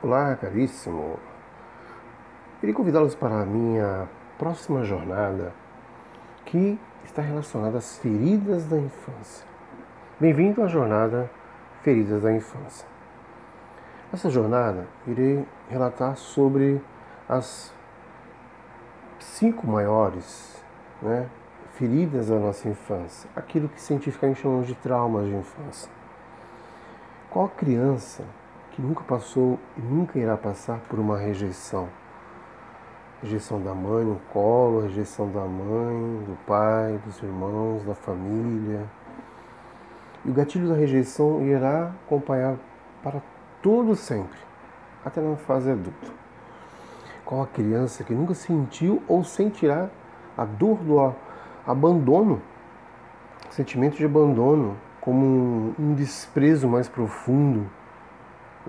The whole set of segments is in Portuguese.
Olá, caríssimo. Queria convidá-los para a minha próxima jornada, que está relacionada às feridas da infância. Bem-vindo à jornada Feridas da Infância. Nessa jornada, irei relatar sobre as cinco maiores né, feridas da nossa infância, aquilo que cientificamente chamamos de traumas de infância. Qual criança nunca passou e nunca irá passar por uma rejeição. Rejeição da mãe no colo, rejeição da mãe, do pai, dos irmãos, da família. E o gatilho da rejeição irá acompanhar para todo sempre, até na fase adulta. Qual a criança que nunca sentiu ou sentirá a dor do abandono, sentimento de abandono, como um desprezo mais profundo,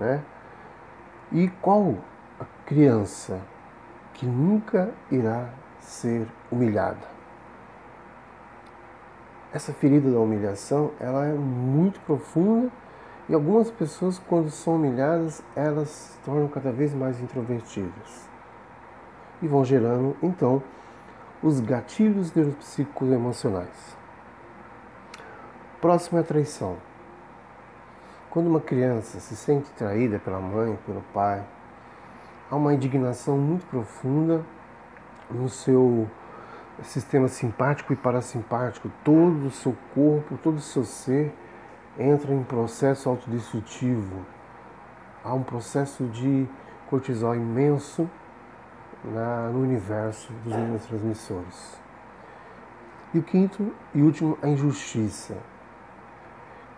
né? E qual a criança que nunca irá ser humilhada? Essa ferida da humilhação, ela é muito profunda e algumas pessoas, quando são humilhadas, elas se tornam cada vez mais introvertidas e vão gerando, então, os gatilhos neuropsíquicos emocionais. Próximo é a traição. Quando uma criança se sente traída pela mãe, pelo pai, há uma indignação muito profunda no seu sistema simpático e parasimpático. Todo o seu corpo, todo o seu ser entra em processo autodestrutivo. Há um processo de cortisol imenso na, no universo dos neurotransmissores. E o quinto e último, a injustiça.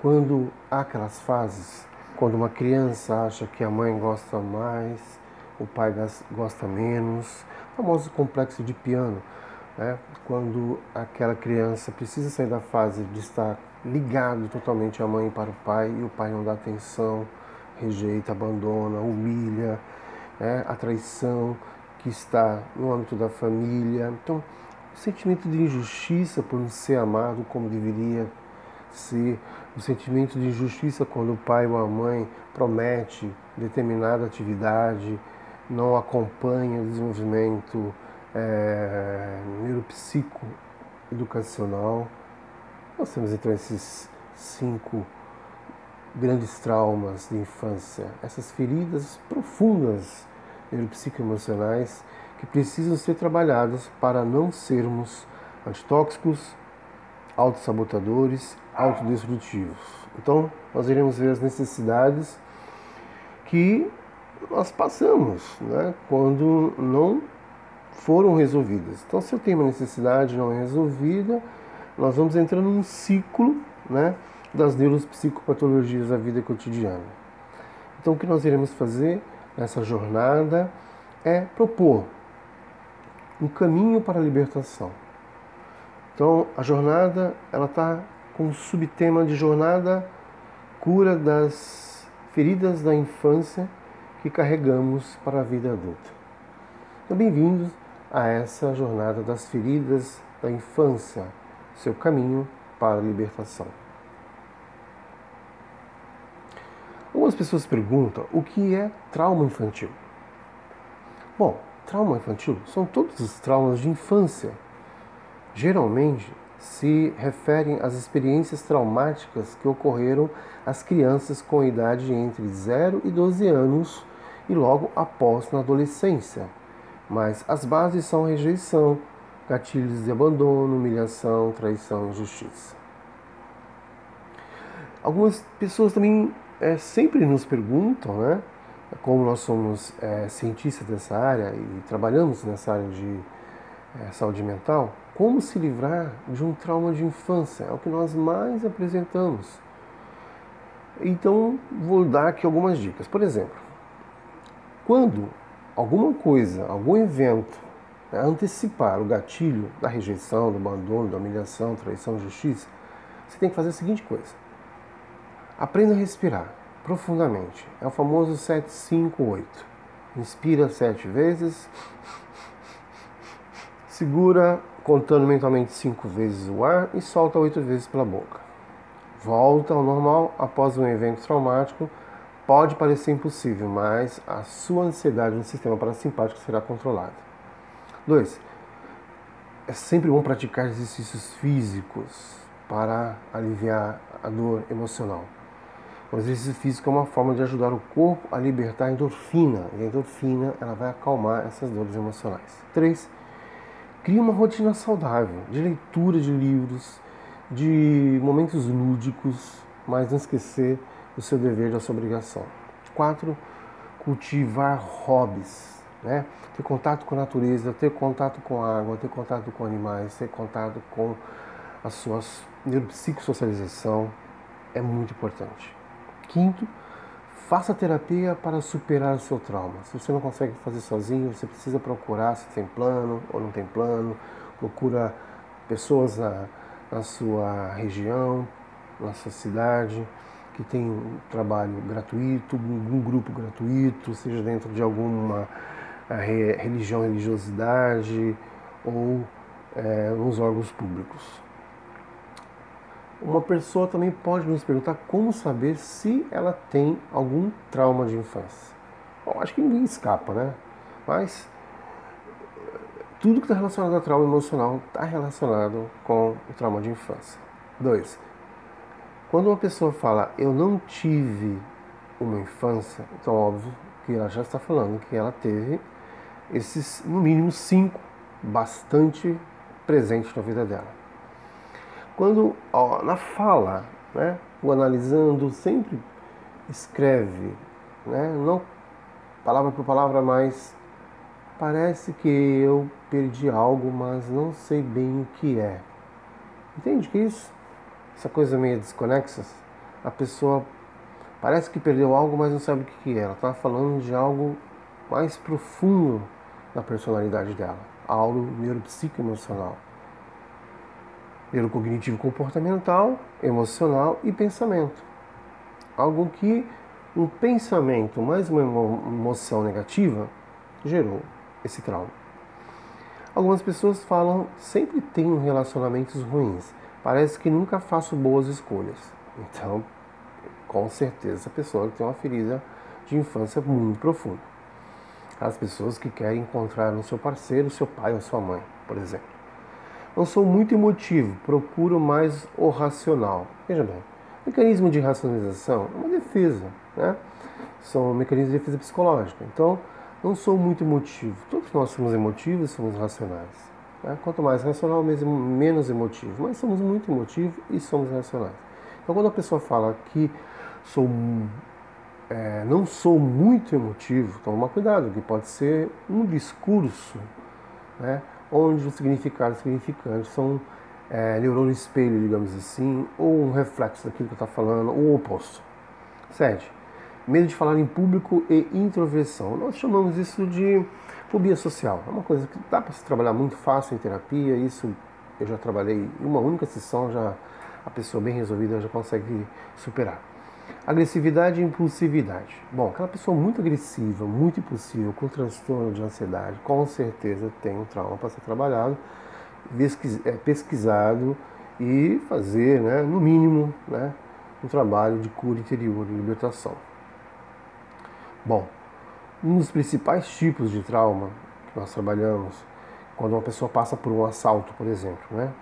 Quando há aquelas fases, quando uma criança acha que a mãe gosta mais, o pai gosta menos, o famoso complexo de piano, né? quando aquela criança precisa sair da fase de estar ligado totalmente à mãe para o pai e o pai não dá atenção, rejeita, abandona, humilha, né? a traição que está no âmbito da família. Então, o sentimento de injustiça por não ser amado como deveria ser o sentimento de injustiça quando o pai ou a mãe promete determinada atividade, não acompanha o desenvolvimento é, neuropsico educacional. Nós temos então esses cinco grandes traumas de infância, essas feridas profundas neuropsicoemocionais que precisam ser trabalhadas para não sermos antitóxicos, autossabotadores, autodestrutivos. Então, nós iremos ver as necessidades que nós passamos né, quando não foram resolvidas. Então, se eu tenho uma necessidade não resolvida, nós vamos entrando num ciclo né, das neuropsicopatologias da vida cotidiana. Então, o que nós iremos fazer nessa jornada é propor um caminho para a libertação. Então, a jornada ela está com o subtema de jornada cura das feridas da infância que carregamos para a vida adulta. Então, bem-vindos a essa jornada das feridas da infância, seu caminho para a libertação. Algumas pessoas perguntam o que é trauma infantil. Bom, trauma infantil são todos os traumas de infância geralmente se referem às experiências traumáticas que ocorreram às crianças com idade entre 0 e 12 anos e logo após na adolescência. Mas as bases são rejeição, gatilhos de abandono, humilhação, traição injustiça. Algumas pessoas também é, sempre nos perguntam, né? Como nós somos é, cientistas dessa área e trabalhamos nessa área de é, saúde mental, como se livrar de um trauma de infância? É o que nós mais apresentamos. Então, vou dar aqui algumas dicas. Por exemplo, quando alguma coisa, algum evento né, antecipar o gatilho da rejeição, do abandono, da humilhação, traição, justiça, você tem que fazer a seguinte coisa. Aprenda a respirar profundamente. É o famoso 758. Inspira sete vezes, segura contando mentalmente cinco vezes o ar e solta oito vezes pela boca. Volta ao normal após um evento traumático Pode parecer impossível, mas a sua ansiedade no sistema parasimpático será controlada. 2. É sempre bom praticar exercícios físicos para aliviar a dor emocional. O exercício físico é uma forma de ajudar o corpo a libertar endorfina, e a endorfina ela vai acalmar essas dores emocionais. 3. Crie uma rotina saudável de leitura de livros, de momentos lúdicos, mas não esquecer do seu dever, da sua obrigação. 4. Cultivar hobbies, né? ter contato com a natureza, ter contato com a água, ter contato com animais, ter contato com a sua neuropsicossocialização é muito importante. Quinto, faça terapia para superar o seu trauma. Se você não consegue fazer sozinho, você precisa procurar se tem plano ou não tem plano, procura pessoas na, na sua região, na sua cidade, que tem um trabalho gratuito, um grupo gratuito, seja dentro de alguma eh, religião, religiosidade ou é, nos órgãos públicos. Uma pessoa também pode nos perguntar como saber se ela tem algum trauma de infância. Bom, acho que ninguém escapa, né? Mas tudo que está relacionado a trauma emocional está relacionado com o trauma de infância. Dois, quando uma pessoa fala eu não tive uma infância, então óbvio que ela já está falando que ela teve esses, no mínimo, cinco bastante presentes na vida dela. Quando ó, na fala, né, o analisando sempre escreve, né, não palavra por palavra, mas parece que eu perdi algo, mas não sei bem o que é. Entende que isso? Essa coisa meio desconexa, a pessoa parece que perdeu algo, mas não sabe o que é. Ela está falando de algo mais profundo na personalidade dela, algo neuropsicoemocional neurocognitivo comportamental, emocional e pensamento. Algo que um pensamento mais uma emoção negativa gerou esse trauma. Algumas pessoas falam sempre tenho relacionamentos ruins. Parece que nunca faço boas escolhas. Então, com certeza, a pessoa tem uma ferida de infância muito profunda. As pessoas que querem encontrar no seu parceiro, seu pai ou sua mãe, por exemplo. Não sou muito emotivo, procuro mais o racional. Veja bem, mecanismo de racionalização é uma defesa, né? São mecanismos de defesa psicológica. Então, não sou muito emotivo. Todos nós somos emotivos, somos racionais. Né? Quanto mais racional, menos emotivo. Mas somos muito emotivos e somos racionais. Então, quando a pessoa fala que sou, é, não sou muito emotivo, toma cuidado, que pode ser um discurso, né? Onde os significados significantes são é, neurônio espelho, digamos assim, ou um reflexo daquilo que estou falando, ou o oposto. 7. Medo de falar em público e introversão. Nós chamamos isso de fobia social. É uma coisa que dá para se trabalhar muito fácil em terapia. Isso eu já trabalhei em uma única sessão, já a pessoa bem resolvida já consegue superar. Agressividade e impulsividade. Bom, aquela pessoa muito agressiva, muito impulsiva, com transtorno de ansiedade, com certeza tem um trauma para ser trabalhado, é, pesquisado e fazer, né, no mínimo, né, um trabalho de cura interior, de libertação. Bom, um dos principais tipos de trauma que nós trabalhamos, quando uma pessoa passa por um assalto, por exemplo, né,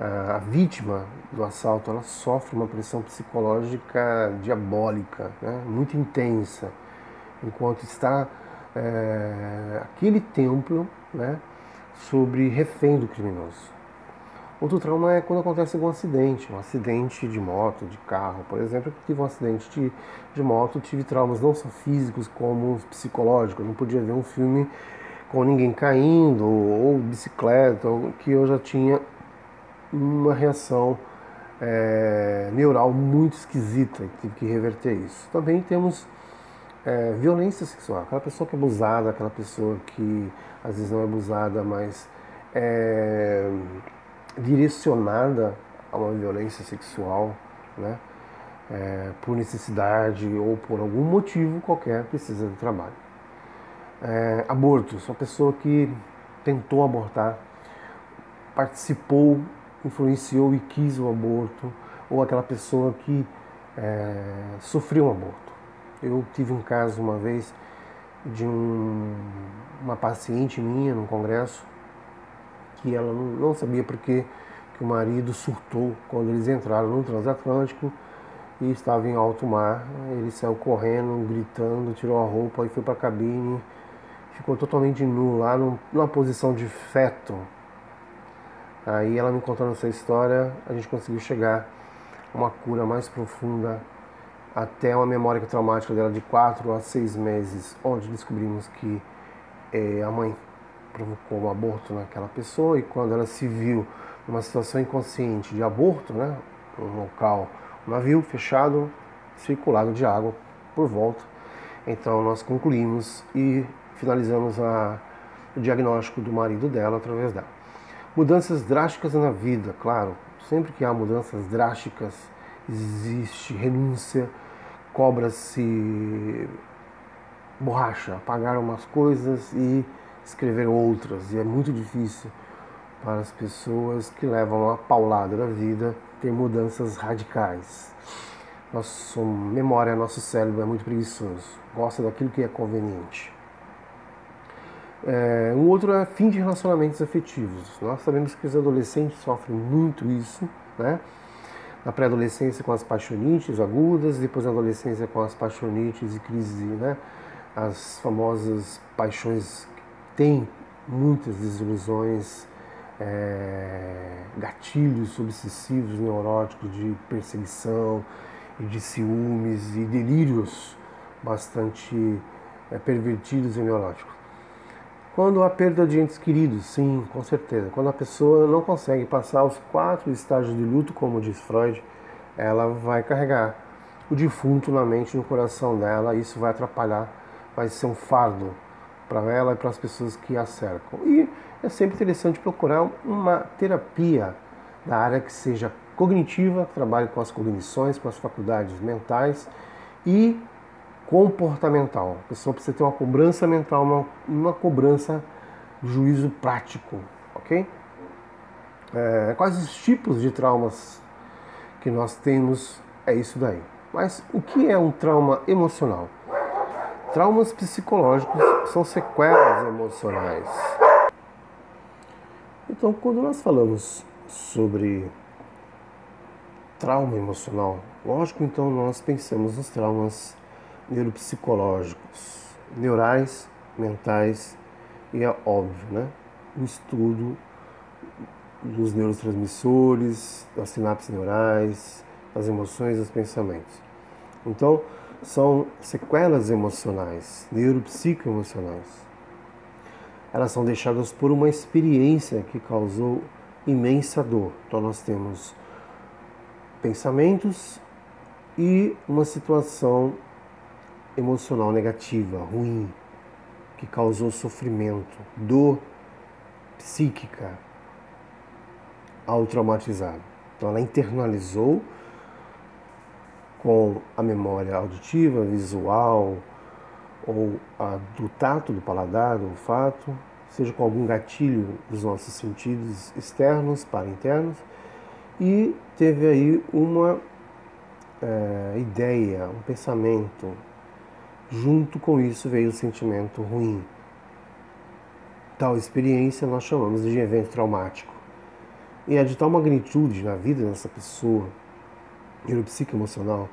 a vítima do assalto ela sofre uma pressão psicológica diabólica, né, muito intensa, enquanto está é, aquele templo né, sobre refém do criminoso. Outro trauma é quando acontece algum acidente, um acidente de moto, de carro, por exemplo. Eu tive um acidente de, de moto, tive traumas não só físicos como psicológicos. Eu não podia ver um filme com ninguém caindo ou, ou bicicleta, que eu já tinha uma reação é, neural muito esquisita, tive que reverter isso. Também temos é, violência sexual, aquela pessoa que é abusada, aquela pessoa que às vezes não é abusada, mas é direcionada a uma violência sexual, né? É, por necessidade ou por algum motivo qualquer precisa de trabalho. É, abortos, uma pessoa que tentou abortar, participou influenciou e quis o aborto, ou aquela pessoa que é, sofreu um aborto. Eu tive um caso uma vez de um, uma paciente minha num congresso que ela não, não sabia porque que o marido surtou quando eles entraram no transatlântico e estava em alto mar. Ele saiu correndo, gritando, tirou a roupa e foi para a cabine. Ficou totalmente nu lá, numa posição de feto. Aí ela me contando essa história, a gente conseguiu chegar a uma cura mais profunda até uma memória traumática dela de 4 a 6 meses, onde descobrimos que é, a mãe provocou um aborto naquela pessoa e quando ela se viu numa situação inconsciente de aborto, né, um local, um navio fechado, circulado de água por volta, então nós concluímos e finalizamos a, o diagnóstico do marido dela através dela. Mudanças drásticas na vida, claro, sempre que há mudanças drásticas existe renúncia, cobra-se borracha, apagar umas coisas e escrever outras. E é muito difícil para as pessoas que levam a paulada da vida ter mudanças radicais. Nossa memória, nosso cérebro é muito preguiçoso, gosta daquilo que é conveniente. É, um outro é fim de relacionamentos afetivos. Nós sabemos que os adolescentes sofrem muito isso, né? Na pré-adolescência com as paixonites agudas, depois na adolescência com as paixonites e crise, né? As famosas paixões têm muitas desilusões, é, gatilhos obsessivos, neuróticos de perseguição e de ciúmes e delírios bastante é, pervertidos e neuróticos. Quando há perda de entes queridos, sim, com certeza. Quando a pessoa não consegue passar os quatro estágios de luto, como diz Freud, ela vai carregar o defunto na mente, no coração dela, e isso vai atrapalhar, vai ser um fardo para ela e para as pessoas que a cercam. E é sempre interessante procurar uma terapia da área que seja cognitiva, que trabalhe com as cognições, com as faculdades mentais e comportamental. A pessoa precisa ter uma cobrança mental, uma, uma cobrança juízo prático, ok? É, quais os tipos de traumas que nós temos? É isso daí. Mas o que é um trauma emocional? Traumas psicológicos são sequelas emocionais. Então, quando nós falamos sobre trauma emocional, lógico, então nós pensamos nos traumas neuropsicológicos, neurais, mentais e é óbvio, né? O estudo dos neurotransmissores, das sinapses neurais, das emoções dos pensamentos. Então, são sequelas emocionais, neuropsicoemocionais. Elas são deixadas por uma experiência que causou imensa dor. Então, nós temos pensamentos e uma situação emocional negativa, ruim, que causou sofrimento, dor psíquica ao traumatizado. Então ela internalizou com a memória auditiva, visual ou a do tato, do paladar, do olfato, seja com algum gatilho dos nossos sentidos externos para internos, e teve aí uma é, ideia, um pensamento, Junto com isso veio o sentimento ruim. Tal experiência nós chamamos de evento traumático. E é de tal magnitude na vida dessa pessoa, neuropsicoemocional,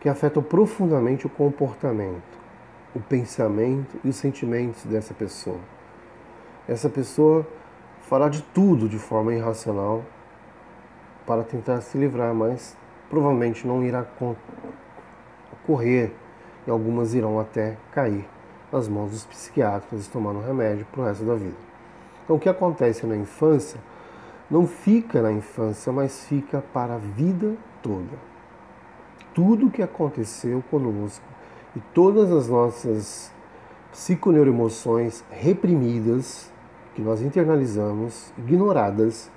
que afeta profundamente o comportamento, o pensamento e os sentimentos dessa pessoa. Essa pessoa fará de tudo de forma irracional para tentar se livrar, mas provavelmente não irá ocorrer e algumas irão até cair nas mãos dos psiquiatras tomando remédio para o resto da vida. Então, o que acontece na infância não fica na infância, mas fica para a vida toda. Tudo o que aconteceu conosco e todas as nossas psiconeuroemoções reprimidas, que nós internalizamos, ignoradas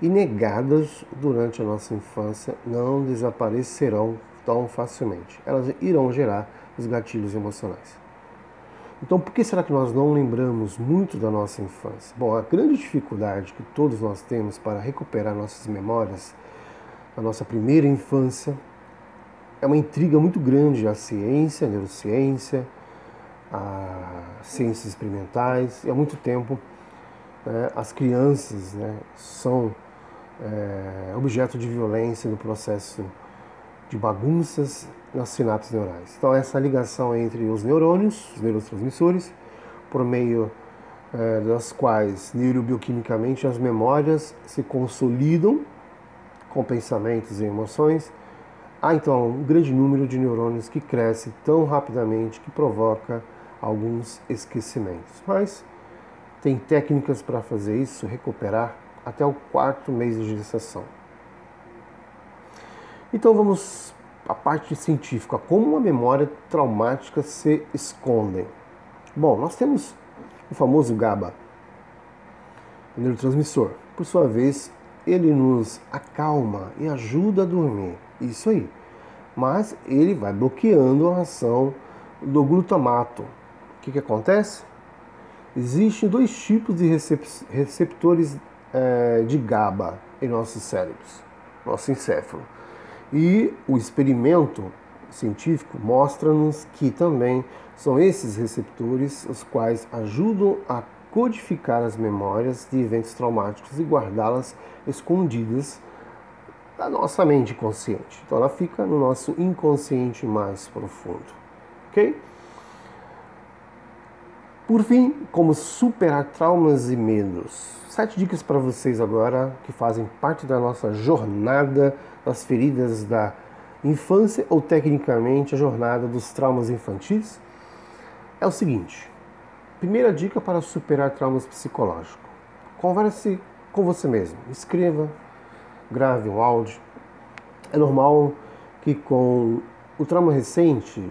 e negadas durante a nossa infância, não desaparecerão tão facilmente. Elas irão gerar os gatilhos emocionais. Então, por que será que nós não lembramos muito da nossa infância? Bom, a grande dificuldade que todos nós temos para recuperar nossas memórias da nossa primeira infância é uma intriga muito grande a ciência, a neurociência, as ciências experimentais, e há muito tempo né, as crianças né, são é, objeto de violência no processo de bagunças nas sinapses neurais. Então, essa ligação entre os neurônios, os neurotransmissores, por meio é, das quais neurobioquimicamente as memórias se consolidam com pensamentos e emoções. Há então um grande número de neurônios que cresce tão rapidamente que provoca alguns esquecimentos. Mas tem técnicas para fazer isso, recuperar até o quarto mês de gestação. Então vamos à parte científica, como uma memória traumática se esconde. Bom, nós temos o famoso GABA, o neurotransmissor. Por sua vez, ele nos acalma e ajuda a dormir. Isso aí. Mas ele vai bloqueando a ação do glutamato. O que, que acontece? Existem dois tipos de receptores é, de GABA em nossos cérebros, nosso encéfalo. E o experimento científico mostra-nos que também são esses receptores os quais ajudam a codificar as memórias de eventos traumáticos e guardá-las escondidas da nossa mente consciente. Então ela fica no nosso inconsciente mais profundo. Ok? Por fim, como superar traumas e medos. Sete dicas para vocês agora que fazem parte da nossa jornada das feridas da infância ou tecnicamente a jornada dos traumas infantis. É o seguinte: primeira dica para superar traumas psicológicos. Converse com você mesmo. Escreva, grave um áudio. É normal que com o trauma recente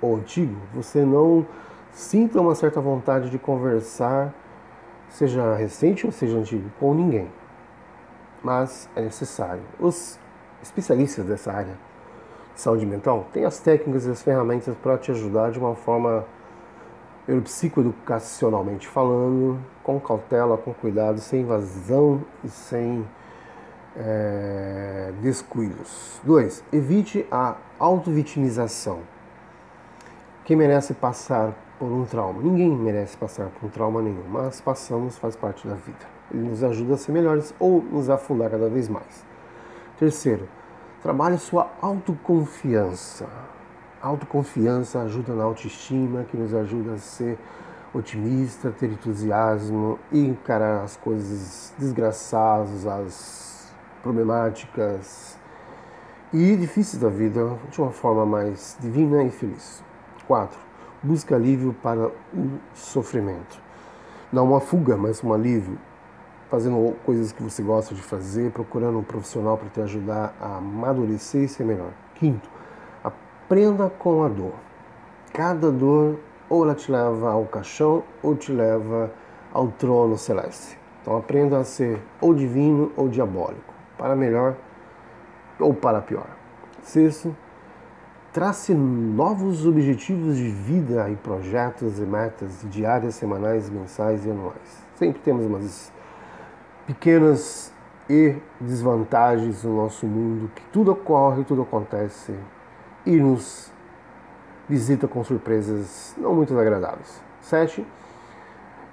ou antigo você não sinta uma certa vontade de conversar seja recente ou seja antigo, com ninguém. Mas é necessário. Os especialistas dessa área de saúde mental têm as técnicas e as ferramentas para te ajudar de uma forma psicoeducacionalmente falando, com cautela, com cuidado, sem invasão e sem é, descuidos. 2. Evite a autovitimização. Quem merece passar por um trauma. Ninguém merece passar por um trauma nenhum, mas passamos, faz parte da vida. Ele nos ajuda a ser melhores ou nos afundar cada vez mais. Terceiro, trabalhe sua autoconfiança. Autoconfiança ajuda na autoestima, que nos ajuda a ser otimista, ter entusiasmo e encarar as coisas desgraçadas, as problemáticas e difíceis da vida de uma forma mais divina e feliz. 4 busca alívio para o sofrimento. Não uma fuga, mas um alívio, fazendo coisas que você gosta de fazer, procurando um profissional para te ajudar a amadurecer e ser melhor. Quinto, aprenda com a dor. Cada dor ou ela te leva ao caixão ou te leva ao trono celeste. Então aprenda a ser ou divino ou diabólico, para melhor ou para pior. Sexto, Trace novos objetivos de vida e projetos e metas diárias, semanais, mensais e anuais. Sempre temos umas pequenas e desvantagens no nosso mundo, que tudo ocorre, tudo acontece e nos visita com surpresas não muito agradáveis. 7.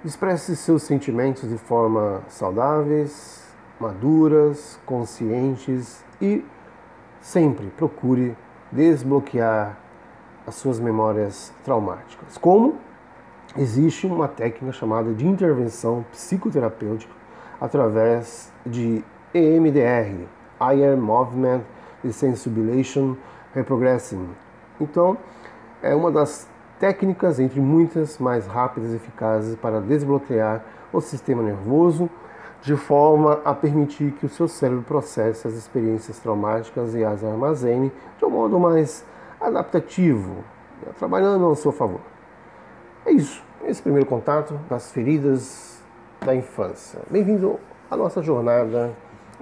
Expresse seus sentimentos de forma saudáveis, maduras, conscientes e sempre procure desbloquear as suas memórias traumáticas. Como existe uma técnica chamada de intervenção psicoterapêutica através de EMDR, Eye Movement Desensibilization Reprogressing. Então, é uma das técnicas, entre muitas, mais rápidas e eficazes para desbloquear o sistema nervoso de forma a permitir que o seu cérebro processe as experiências traumáticas e as armazene de um modo mais adaptativo, trabalhando ao seu favor. É isso, esse primeiro contato das feridas da infância. Bem-vindo à nossa jornada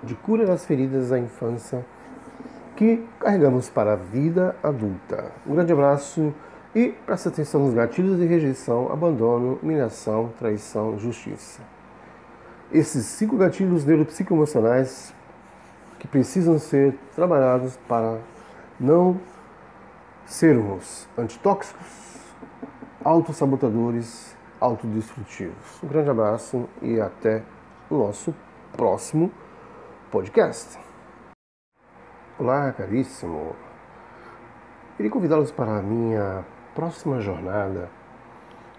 de cura das feridas da infância que carregamos para a vida adulta. Um grande abraço e preste atenção nos gatilhos de rejeição, abandono, humilhação, traição, justiça esses cinco gatilhos neuropsicoemocionais que precisam ser trabalhados para não sermos antitóxicos, autossabotadores, autodestrutivos. Um grande abraço e até o nosso próximo podcast. Olá, caríssimo. Queria convidá-los para a minha próxima jornada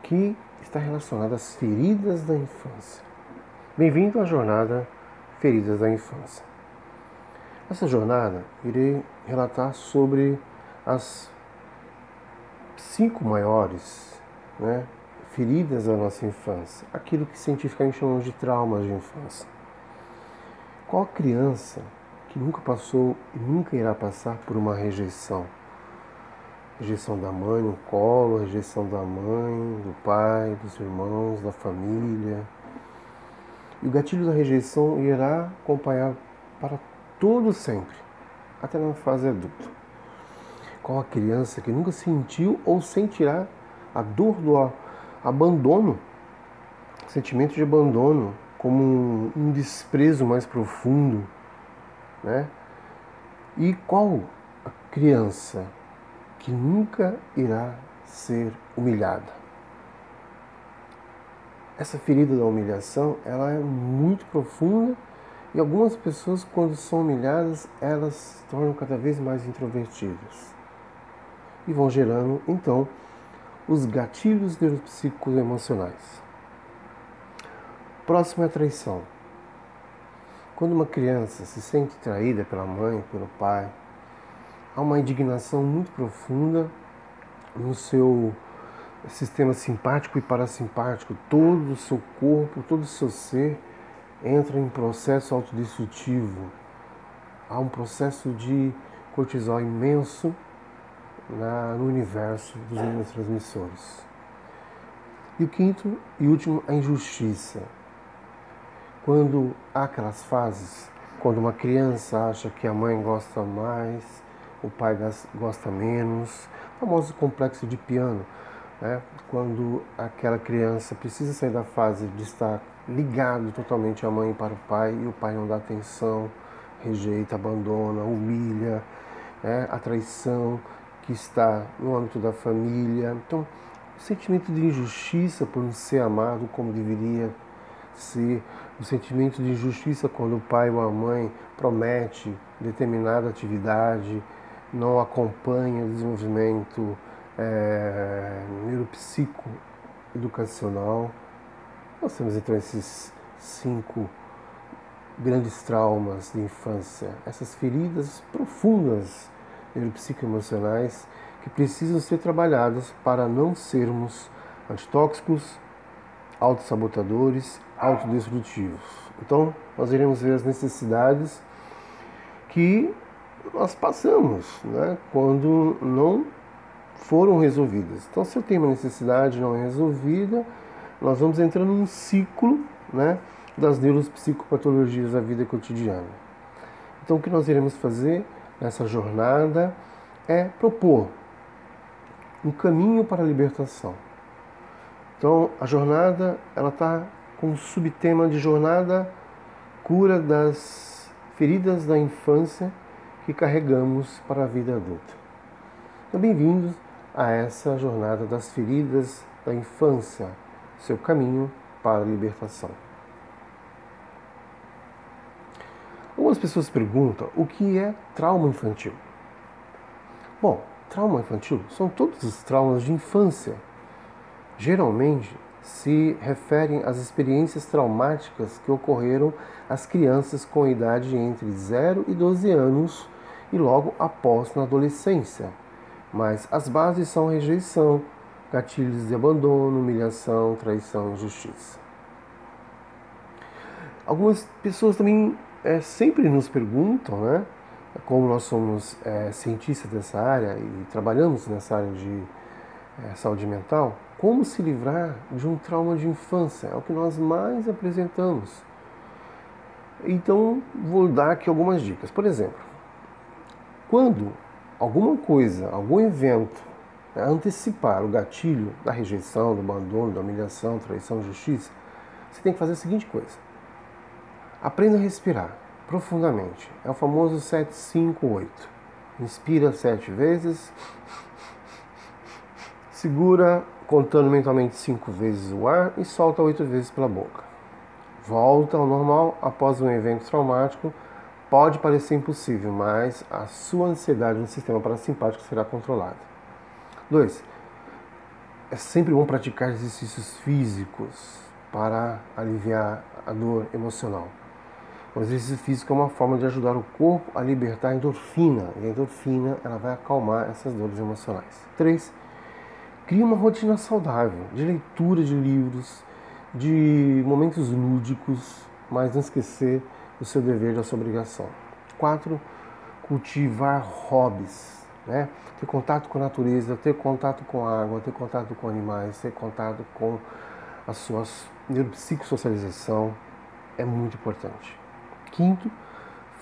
que está relacionada às feridas da infância. Bem-vindo à jornada Feridas da Infância. Nessa jornada, irei relatar sobre as cinco maiores né, feridas da nossa infância, aquilo que cientificamente chamamos de traumas de infância. Qual criança que nunca passou e nunca irá passar por uma rejeição? Rejeição da mãe no colo, rejeição da mãe, do pai, dos irmãos, da família. E o gatilho da rejeição irá acompanhar para todo sempre, até na fase adulta. Qual a criança que nunca sentiu ou sentirá a dor do abandono, sentimento de abandono, como um, desprezo mais profundo, né? E qual a criança que nunca irá ser humilhada? Essa ferida da humilhação, ela é muito profunda e algumas pessoas, quando são humilhadas, elas se tornam cada vez mais introvertidas e vão gerando, então, os gatilhos neuropsíquicos emocionais. Próximo é a traição. Quando uma criança se sente traída pela mãe, pelo pai, há uma indignação muito profunda no seu sistema simpático e parasimpático. Todo o seu corpo, todo o seu ser entra em processo autodestrutivo. Há um processo de cortisol imenso na, no universo dos neurotransmissores. E o quinto e último, a injustiça. Quando há aquelas fases, quando uma criança acha que a mãe gosta mais, o pai gosta menos, o famoso complexo de piano, né? quando aquela criança precisa sair da fase de estar ligado totalmente à mãe para o pai e o pai não dá atenção, rejeita, abandona, humilha, né? a traição, que está no âmbito da família. Então, o sentimento de injustiça por não ser amado como deveria ser, o sentimento de injustiça quando o pai ou a mãe promete determinada atividade, não acompanha o desenvolvimento é, neuropsico educacional. Nós temos então esses cinco grandes traumas de infância, essas feridas profundas neuropsicoemocionais que precisam ser trabalhadas para não sermos antitóxicos, autossabotadores, autodestrutivos. Então, nós iremos ver as necessidades que nós passamos né, quando não foram resolvidas. Então, se eu tenho uma necessidade não resolvida, nós vamos entrando num ciclo né, das neuropsicopatologias da vida cotidiana. Então, o que nós iremos fazer nessa jornada é propor um caminho para a libertação. Então, a jornada ela está com o subtema de jornada cura das feridas da infância que carregamos para a vida adulta. Então, bem-vindos a essa jornada das feridas da infância, seu caminho para a libertação. Algumas pessoas perguntam o que é trauma infantil. Bom, trauma infantil são todos os traumas de infância. Geralmente se referem às experiências traumáticas que ocorreram às crianças com idade entre 0 e 12 anos e logo após na adolescência. Mas as bases são rejeição, gatilhos de abandono, humilhação, traição, injustiça. Algumas pessoas também é, sempre nos perguntam, né, como nós somos é, cientistas dessa área e trabalhamos nessa área de é, saúde mental, como se livrar de um trauma de infância? É o que nós mais apresentamos. Então, vou dar aqui algumas dicas. Por exemplo, quando alguma coisa, algum evento né, antecipar o gatilho da rejeição, do abandono, da humilhação, traição, justiça, você tem que fazer a seguinte coisa Aprenda a respirar profundamente. É o famoso 758. Inspira sete vezes, Segura contando mentalmente cinco vezes o ar e solta oito vezes pela boca. Volta ao normal após um evento traumático. Pode parecer impossível, mas a sua ansiedade no sistema parasimpático será controlada. 2. É sempre bom praticar exercícios físicos para aliviar a dor emocional. O exercício físico é uma forma de ajudar o corpo a libertar a endorfina, e a endorfina ela vai acalmar essas dores emocionais. 3. Crie uma rotina saudável de leitura de livros, de momentos lúdicos, mas não esquecer do seu dever, da sua obrigação. 4. Cultivar hobbies, né? ter contato com a natureza, ter contato com a água, ter contato com animais, ter contato com a sua neuropsicossocialização é muito importante. Quinto,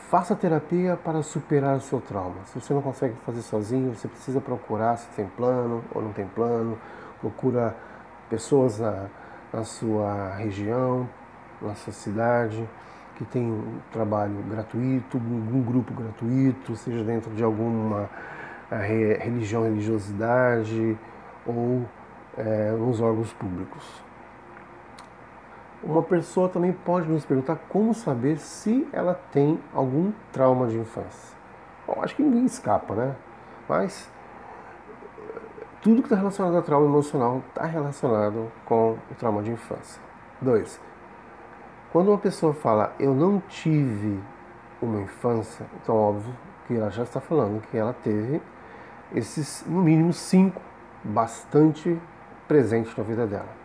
faça terapia para superar o seu trauma. Se você não consegue fazer sozinho, você precisa procurar se tem plano ou não tem plano. Procura pessoas na, na sua região, na sua cidade, que tem um trabalho gratuito, um grupo gratuito, seja dentro de alguma eh, religião, religiosidade ou é, nos órgãos públicos. Uma pessoa também pode nos perguntar como saber se ela tem algum trauma de infância. Bom, acho que ninguém escapa, né? Mas tudo que está relacionado a trauma emocional está relacionado com o trauma de infância. Dois, quando uma pessoa fala eu não tive uma infância, então óbvio que ela já está falando que ela teve esses, no mínimo, cinco bastante presentes na vida dela.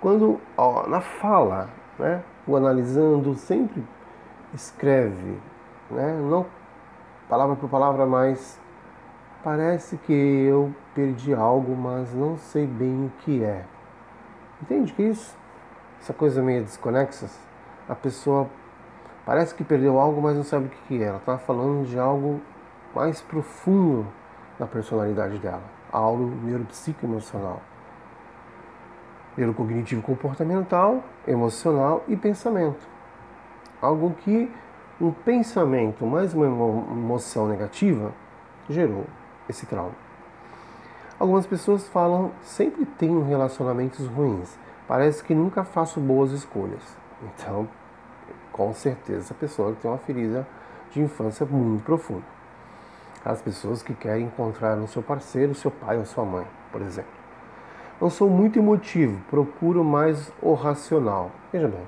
Quando ó, na fala, né, o analisando sempre escreve, né, não palavra por palavra, mas parece que eu perdi algo, mas não sei bem o que é. Entende que isso? Essa coisa meio desconexa, a pessoa parece que perdeu algo, mas não sabe o que é. Ela está falando de algo mais profundo na personalidade dela, algo neuropsicoemocional neurocognitivo comportamental, emocional e pensamento. Algo que um pensamento mais uma emoção negativa gerou esse trauma. Algumas pessoas falam sempre tenho relacionamentos ruins. Parece que nunca faço boas escolhas. Então, com certeza, essa pessoa tem uma ferida de infância muito profunda. As pessoas que querem encontrar no seu parceiro, seu pai ou sua mãe, por exemplo. Não sou muito emotivo, procuro mais o racional. Veja bem,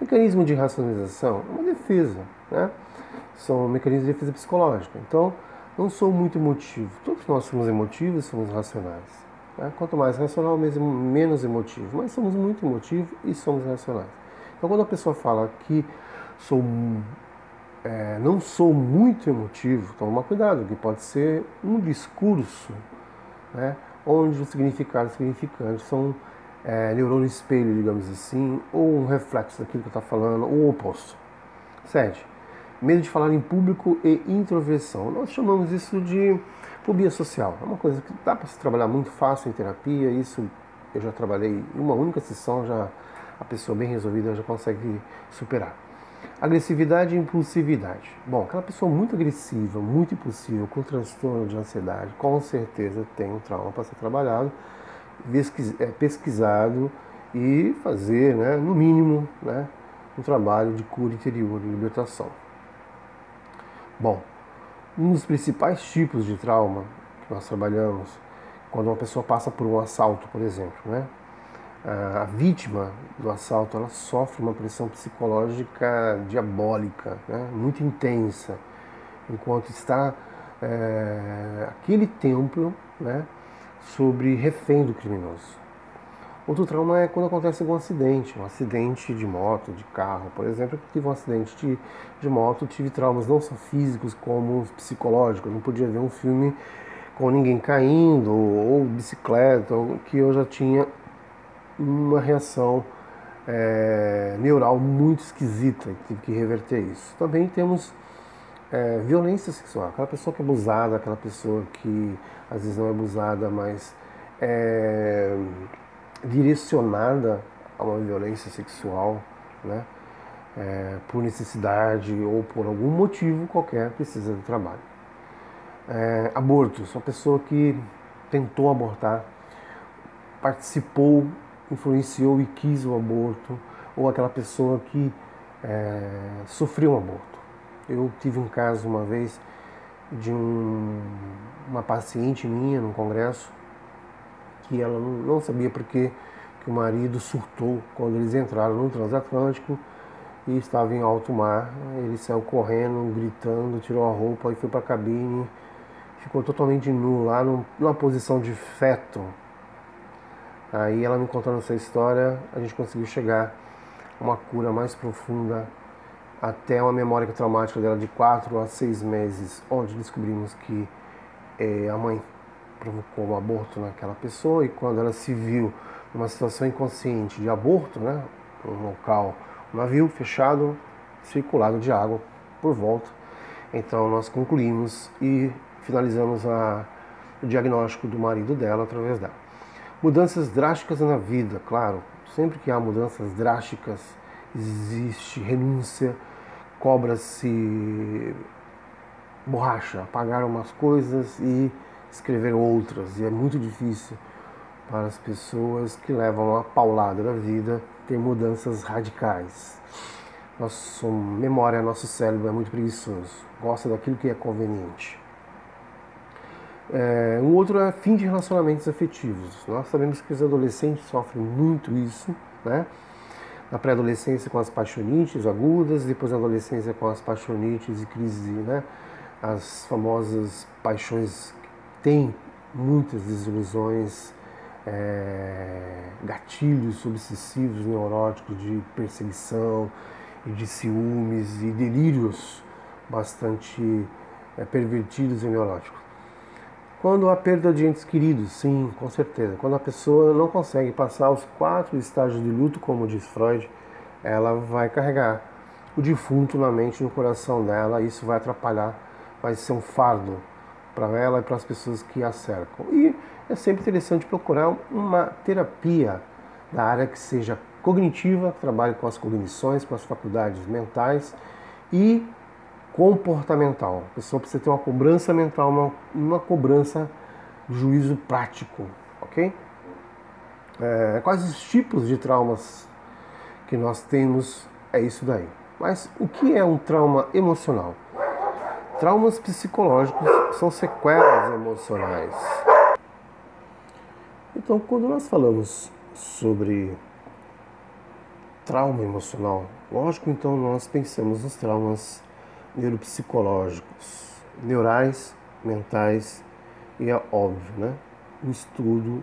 mecanismo de racionalização é uma defesa, né? São mecanismos de defesa psicológica. Então, não sou muito emotivo. Todos nós somos emotivos somos racionais. Né? Quanto mais racional, menos emotivo. Mas somos muito emotivos e somos racionais. Então, quando a pessoa fala que sou, é, não sou muito emotivo, toma cuidado, que pode ser um discurso, né? Onde os significados significantes são é, neurônio espelho, digamos assim, ou um reflexo daquilo que eu estou falando, ou o oposto. 7. Medo de falar em público e introversão. Nós chamamos isso de fobia social. É uma coisa que dá para se trabalhar muito fácil em terapia. Isso eu já trabalhei em uma única sessão, já a pessoa bem resolvida já consegue superar. Agressividade e impulsividade. Bom, aquela pessoa muito agressiva, muito impulsiva, com transtorno de ansiedade, com certeza tem um trauma para ser trabalhado, é, pesquisado e fazer, né, no mínimo, né, um trabalho de cura interior, de libertação. Bom, um dos principais tipos de trauma que nós trabalhamos, quando uma pessoa passa por um assalto, por exemplo, né, a vítima do assalto ela sofre uma pressão psicológica diabólica, né, muito intensa, enquanto está é, aquele templo né, sobre refém do criminoso. Outro trauma é quando acontece algum acidente, um acidente de moto, de carro, por exemplo. Eu tive um acidente de, de moto, tive traumas não só físicos como psicológicos. Eu não podia ver um filme com ninguém caindo ou, ou bicicleta, que eu já tinha uma reação é, neural muito esquisita e tive que reverter isso. Também temos é, violência sexual, aquela pessoa que é abusada, aquela pessoa que às vezes não é abusada, mas é direcionada a uma violência sexual, né? É, por necessidade ou por algum motivo qualquer precisa de trabalho. É, abortos, uma pessoa que tentou abortar participou, influenciou e quis o aborto, ou aquela pessoa que é, sofreu um aborto. Eu tive um caso uma vez de um, uma paciente minha num congresso que ela não, sabia porque que o marido surtou quando eles entraram no transatlântico e estava em alto mar. Ele saiu correndo, gritando, tirou a roupa e foi para a cabine. Ficou totalmente nu lá, numa posição de feto. Aí ela me contando essa história, a gente conseguiu chegar a uma cura mais profunda até uma memória traumática dela de 4 a 6 meses, onde descobrimos que é, a mãe provocou um aborto naquela pessoa e quando ela se viu numa situação inconsciente de aborto, né, um local, um navio fechado, circulado de água por volta, então nós concluímos e finalizamos a, o diagnóstico do marido dela através dela. Mudanças drásticas na vida, claro, sempre que há mudanças drásticas existe renúncia, cobra-se borracha, apagar umas coisas e escrever outras. E é muito difícil para as pessoas que levam a paulada da vida ter mudanças radicais. Nossa memória, nosso cérebro é muito preguiçoso, gosta daquilo que é conveniente. É, um outro é fim de relacionamentos afetivos. Nós sabemos que os adolescentes sofrem muito isso, né? Na pré-adolescência com as paixonites agudas, depois na adolescência com as paixonites e crise, né? As famosas paixões têm muitas desilusões, é, gatilhos obsessivos, neuróticos de perseguição e de ciúmes e delírios bastante é, pervertidos e neuróticos. Quando há perda de entes queridos, sim, com certeza. Quando a pessoa não consegue passar os quatro estágios de luto, como diz Freud, ela vai carregar o defunto na mente, no coração dela, e isso vai atrapalhar, vai ser um fardo para ela e para as pessoas que a cercam. E é sempre interessante procurar uma terapia da área que seja cognitiva, que trabalhe com as cognições, com as faculdades mentais e comportamental. A pessoa precisa ter uma cobrança mental, uma, uma cobrança juízo prático, ok? É, quais os tipos de traumas que nós temos é isso daí. Mas o que é um trauma emocional? Traumas psicológicos são sequelas emocionais. Então, quando nós falamos sobre trauma emocional, lógico, então nós pensamos nos traumas neuropsicológicos, neurais, mentais e é óbvio, né? O estudo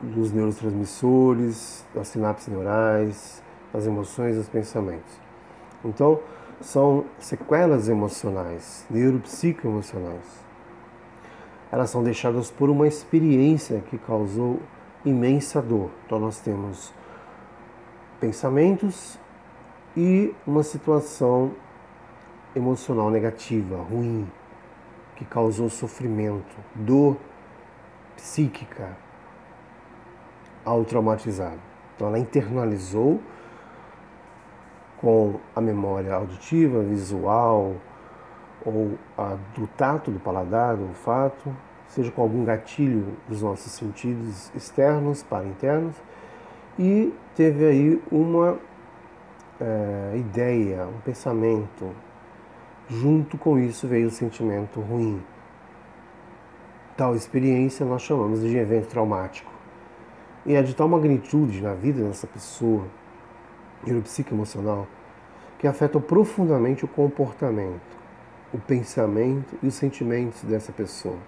dos neurotransmissores, das sinapses neurais, das emoções e dos pensamentos. Então, são sequelas emocionais, neuropsicoemocionais. Elas são deixadas por uma experiência que causou imensa dor. Então, nós temos pensamentos e uma situação emocional negativa, ruim, que causou sofrimento, dor psíquica ao traumatizado. Então ela internalizou com a memória auditiva, visual ou a do tato, do paladar, do olfato, seja com algum gatilho dos nossos sentidos externos para internos, e teve aí uma é, ideia, um pensamento, Junto com isso veio o sentimento ruim. Tal experiência nós chamamos de evento traumático. E é de tal magnitude na vida dessa pessoa, neuropsicoemocional, que afeta profundamente o comportamento, o pensamento e os sentimentos dessa pessoa.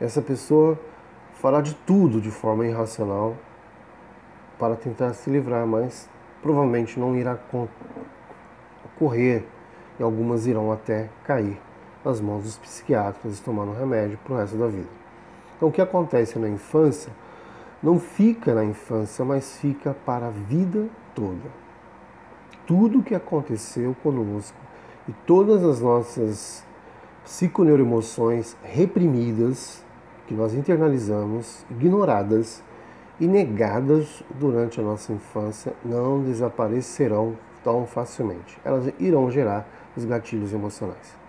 Essa pessoa fará de tudo de forma irracional para tentar se livrar, mas provavelmente não irá ocorrer e algumas irão até cair nas mãos dos psiquiatras tomando remédio para o resto da vida. Então, o que acontece na infância não fica na infância, mas fica para a vida toda. Tudo o que aconteceu conosco e todas as nossas psiconeuroemoções reprimidas, que nós internalizamos, ignoradas e negadas durante a nossa infância, não desaparecerão tão facilmente. Elas irão gerar os gatilhos emocionais.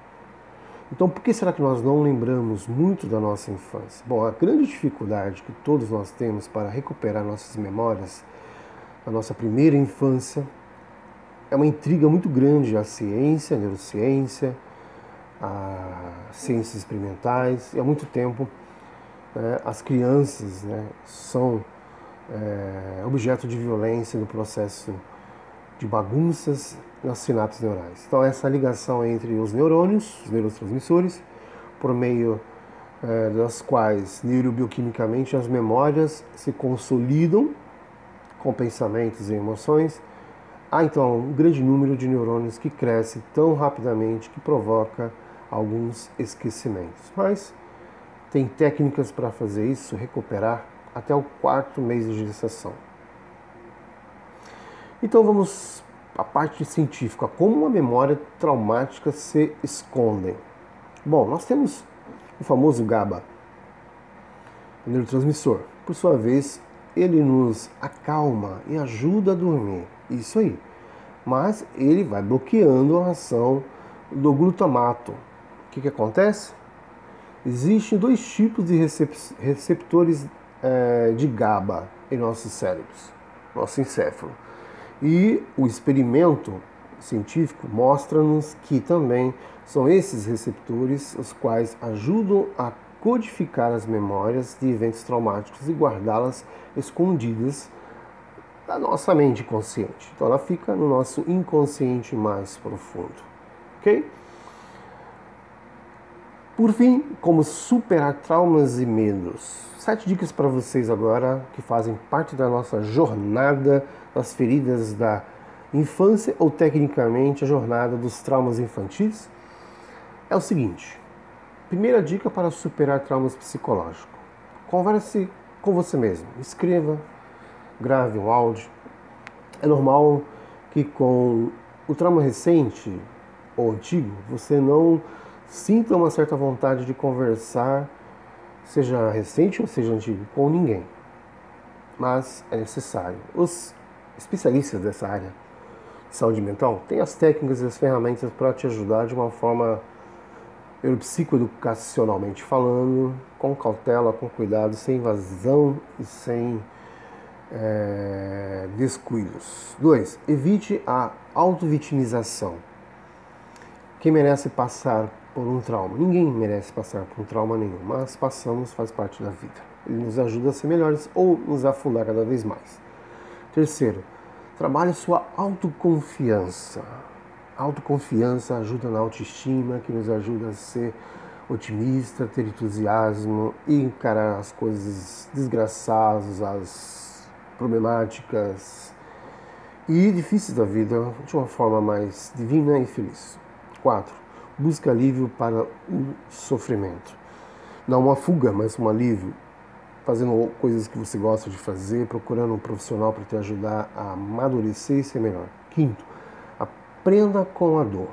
Então, por que será que nós não lembramos muito da nossa infância? Bom, a grande dificuldade que todos nós temos para recuperar nossas memórias da nossa primeira infância é uma intriga muito grande à ciência, à neurociência, às ciências experimentais. E há muito tempo né, as crianças né, são é, objeto de violência no processo de bagunças nas sinapses neurais. Então, essa ligação entre os neurônios, os neurotransmissores, por meio é, das quais neurobioquimicamente as memórias se consolidam com pensamentos e emoções. Há então um grande número de neurônios que cresce tão rapidamente que provoca alguns esquecimentos. Mas tem técnicas para fazer isso, recuperar até o quarto mês de gestação. Então vamos à parte científica, como uma memória traumática se esconde. Bom, nós temos o famoso GABA, o neurotransmissor. Por sua vez, ele nos acalma e ajuda a dormir. Isso aí. Mas ele vai bloqueando a ação do glutamato. O que, que acontece? Existem dois tipos de receptores é, de GABA em nossos cérebros, nosso encéfalo. E o experimento científico mostra-nos que também são esses receptores os quais ajudam a codificar as memórias de eventos traumáticos e guardá-las escondidas da nossa mente consciente. Então ela fica no nosso inconsciente mais profundo. Ok? Por fim, como superar traumas e medos. Sete dicas para vocês agora que fazem parte da nossa jornada das feridas da infância ou tecnicamente a jornada dos traumas infantis. É o seguinte: primeira dica para superar traumas psicológicos. Converse com você mesmo. Escreva, grave um áudio. É normal que com o trauma recente ou antigo você não sinta uma certa vontade de conversar, seja recente ou seja antigo, com ninguém. Mas é necessário. Os especialistas dessa área de saúde mental têm as técnicas e as ferramentas para te ajudar de uma forma psicoeducacionalmente falando, com cautela, com cuidado, sem invasão e sem é, descuidos. 2. Evite a autovitimização. Quem merece passar por um trauma. Ninguém merece passar por um trauma nenhum, mas passamos, faz parte da vida. Ele nos ajuda a ser melhores ou nos afundar cada vez mais. Terceiro, trabalhe sua autoconfiança. Autoconfiança ajuda na autoestima, que nos ajuda a ser otimista, ter entusiasmo e encarar as coisas desgraçadas, as problemáticas e difíceis da vida de uma forma mais divina e feliz. 4 busca alívio para o sofrimento. Não uma fuga, mas um alívio. Fazendo coisas que você gosta de fazer, procurando um profissional para te ajudar a amadurecer e ser melhor. Quinto, aprenda com a dor.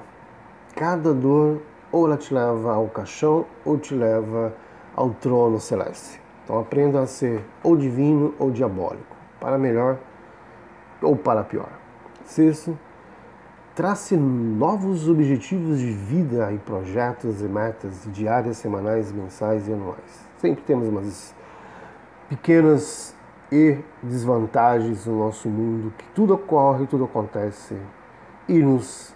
Cada dor ou ela te leva ao caixão ou te leva ao trono celeste. Então aprenda a ser ou divino ou diabólico, para melhor ou para pior. Sexto, trace novos objetivos de vida e projetos e metas diárias, semanais, mensais e anuais. Sempre temos umas pequenas e desvantagens no nosso mundo, que tudo ocorre, tudo acontece e nos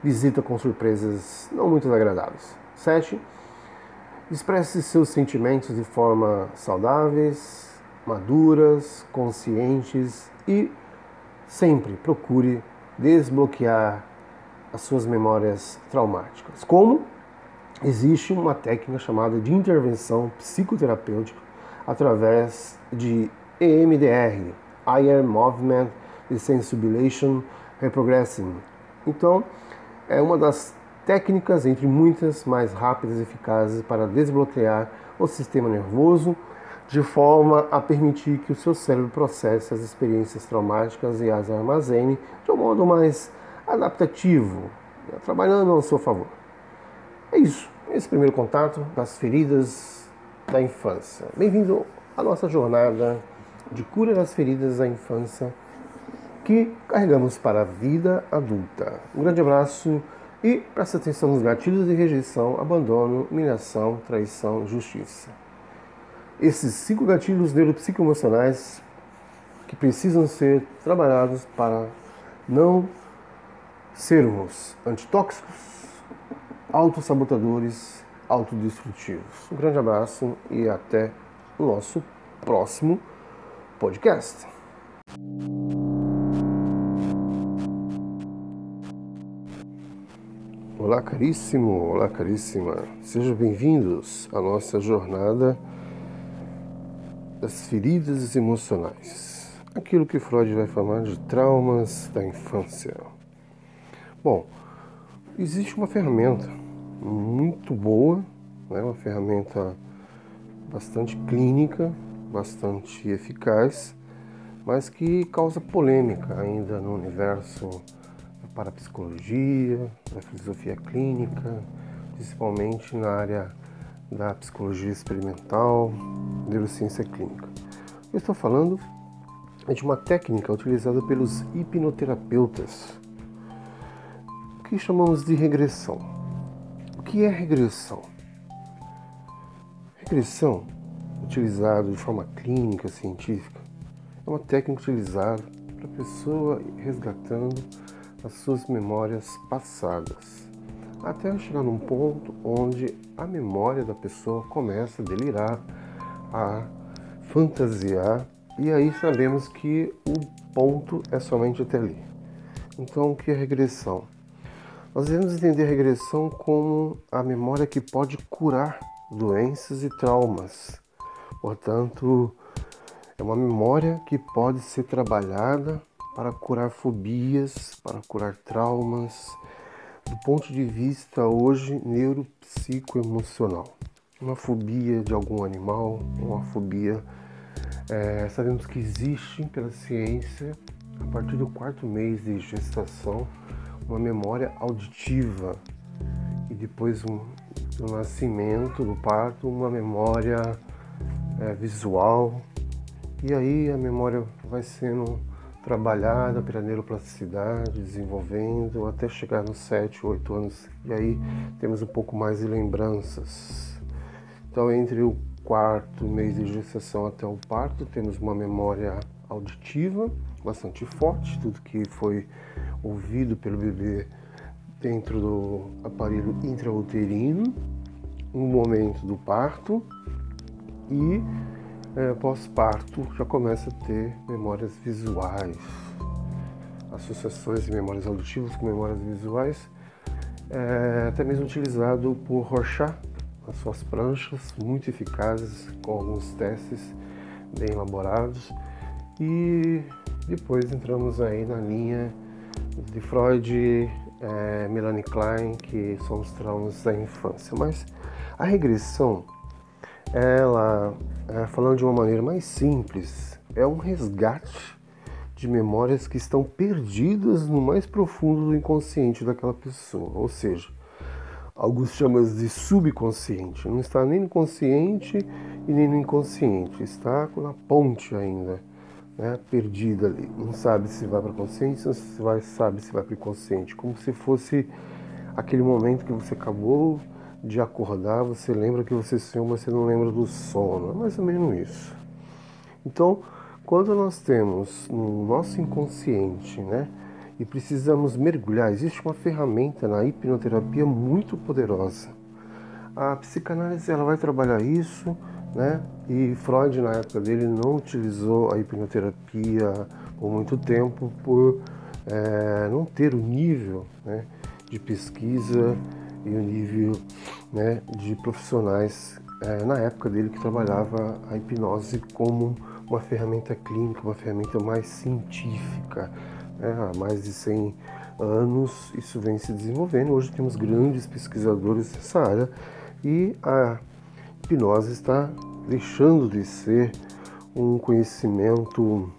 visita com surpresas não muito agradáveis. 7. Expresse seus sentimentos de forma saudáveis, maduras, conscientes e sempre procure desbloquear as suas memórias traumáticas. Como existe uma técnica chamada de intervenção psicoterapêutica através de EMDR, Eye Movement Desensibilization Reprogressing. Então, é uma das técnicas, entre muitas, mais rápidas e eficazes para desbloquear o sistema nervoso de forma a permitir que o seu cérebro processe as experiências traumáticas e as armazene de um modo mais adaptativo, trabalhando ao seu favor. É isso, esse primeiro contato das feridas da infância. Bem-vindo à nossa jornada de cura das feridas da infância que carregamos para a vida adulta. Um grande abraço E presta atenção nos gatilhos de rejeição, abandono, humilhação, traição, justiça. Esses cinco gatilhos neuropsicoemocionais que precisam ser trabalhados para não sermos antitóxicos, autossabotadores, autodestrutivos. Um grande abraço e até o nosso próximo podcast. Olá, caríssimo, olá, caríssima. Sejam bem-vindos à nossa jornada das feridas emocionais. Aquilo que Freud vai chamar de traumas da infância. Bom, existe uma ferramenta muito boa, né? uma ferramenta bastante clínica, bastante eficaz, mas que causa polêmica ainda no universo para a psicologia, da filosofia clínica, principalmente na área da psicologia experimental, neurociência clínica. Eu estou falando de uma técnica utilizada pelos hipnoterapeutas, que chamamos de regressão. O que é regressão? Regressão, utilizada de forma clínica, científica, é uma técnica utilizada para a pessoa resgatando as suas memórias passadas, até chegar num ponto onde a memória da pessoa começa a delirar, a fantasiar, e aí sabemos que o ponto é somente até ali. Então, o que é regressão? Nós devemos entender a regressão como a memória que pode curar doenças e traumas. Portanto, é uma memória que pode ser trabalhada para curar fobias, para curar traumas, do ponto de vista hoje neuropsicoemocional. Uma fobia de algum animal, uma fobia, é, sabemos que existe pela ciência, a partir do quarto mês de gestação, uma memória auditiva e depois um, do nascimento, do parto, uma memória é, visual e aí a memória vai sendo trabalhada pela neuroplasticidade, desenvolvendo até chegar nos 7, 8 anos e aí temos um pouco mais de lembranças. Então, entre o quarto mês de gestação até o parto, temos uma memória auditiva bastante forte, tudo que foi ouvido pelo bebê dentro do aparelho intrauterino, no momento do parto e é, pós-parto já começa a ter memórias visuais, associações de memórias auditivas com memórias visuais, é, até mesmo utilizado por Rorschach nas suas pranchas, muito eficazes, com alguns testes bem elaborados. E depois entramos aí na linha de Freud, é, Melanie Klein, que são os traumas da infância. Mas a regressão, ela é, falando de uma maneira mais simples, é um resgate de memórias que estão perdidas no mais profundo do inconsciente daquela pessoa. Ou seja, alguns chamam de subconsciente. Não está nem no consciente e nem no inconsciente. Está na ponte ainda, né, perdida ali. Não sabe se vai para a consciência, não se vai, sabe se vai para o inconsciente. Como se fosse aquele momento que você acabou de acordar, você lembra que você sonhou, mas você não lembra do sono. É mais ou menos isso. Então, quando nós temos no nosso inconsciente, né, e precisamos mergulhar, existe uma ferramenta na hipnoterapia muito poderosa. A psicanálise ela vai trabalhar isso, né? E Freud na época dele não utilizou a hipnoterapia por muito tempo por é, não ter o nível né, de pesquisa e o nível né, de profissionais é, na época dele que trabalhava a hipnose como uma ferramenta clínica, uma ferramenta mais científica. Né? Há mais de 100 anos isso vem se desenvolvendo. Hoje temos grandes pesquisadores nessa área e a hipnose está deixando de ser um conhecimento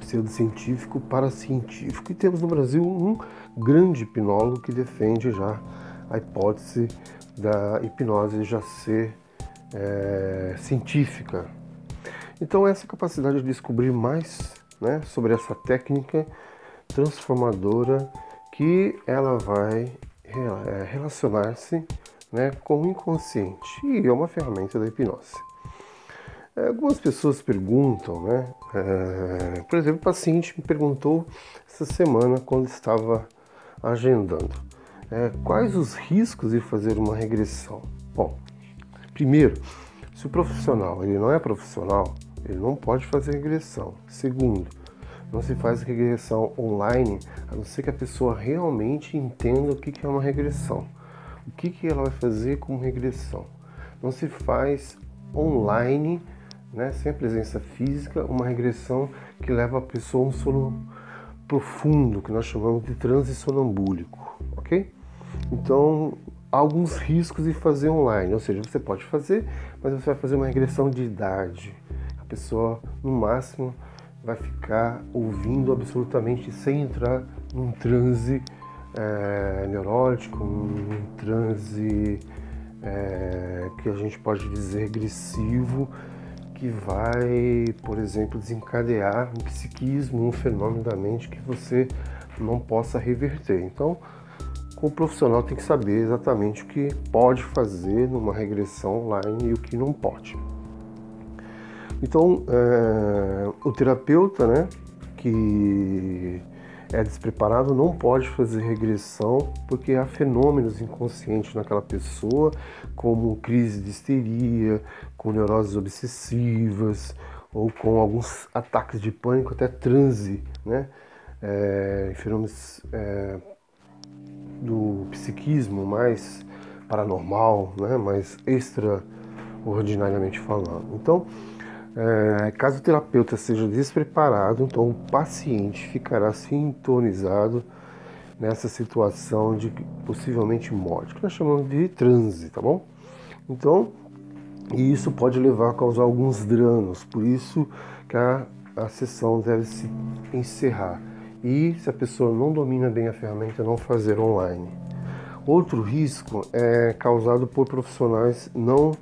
pseudocientífico para científico. E temos no Brasil um grande hipnólogo que defende já a hipótese da hipnose já ser é, científica. Então, essa capacidade de descobrir mais né, sobre essa técnica transformadora que ela vai é, relacionar-se né, com o inconsciente e é uma ferramenta da hipnose. É, algumas pessoas perguntam, né? É, por exemplo, o paciente me perguntou essa semana quando estava agendando é, quais os riscos de fazer uma regressão. Bom, primeiro, se o profissional ele não é profissional, ele não pode fazer regressão. Segundo, não se faz regressão online a não ser que a pessoa realmente entenda o que é uma regressão. O que ela vai fazer com regressão? Não se faz online, né, sem a presença física, uma regressão que leva a pessoa a um sono profundo, que nós chamamos de transe sonambúlico, ok? Então, há alguns riscos de fazer online, ou seja, você pode fazer, mas você vai fazer uma regressão de idade. A pessoa, no máximo, vai ficar ouvindo absolutamente sem entrar num transe é, neurótico, num transe é, que a gente pode dizer agressivo, que vai, por exemplo, desencadear um psiquismo, um fenômeno da mente que você não possa reverter. Então, o profissional tem que saber exatamente o que pode fazer numa regressão online e o que não pode. Então, é, o terapeuta, né, que é despreparado não pode fazer regressão porque há fenômenos inconscientes naquela pessoa, como crise de histeria, com neuroses obsessivas ou com alguns ataques de pânico, até transe, né? É, fenômenos é, do psiquismo mais paranormal, né? mais extraordinariamente falando. Então, é, caso o terapeuta seja despreparado, então o paciente ficará sintonizado nessa situação de possivelmente morte, que nós chamamos de transe, tá bom? Então, isso pode levar a causar alguns danos, por isso que a, a sessão deve se encerrar. E se a pessoa não domina bem a ferramenta, não fazer online. Outro risco é causado por profissionais não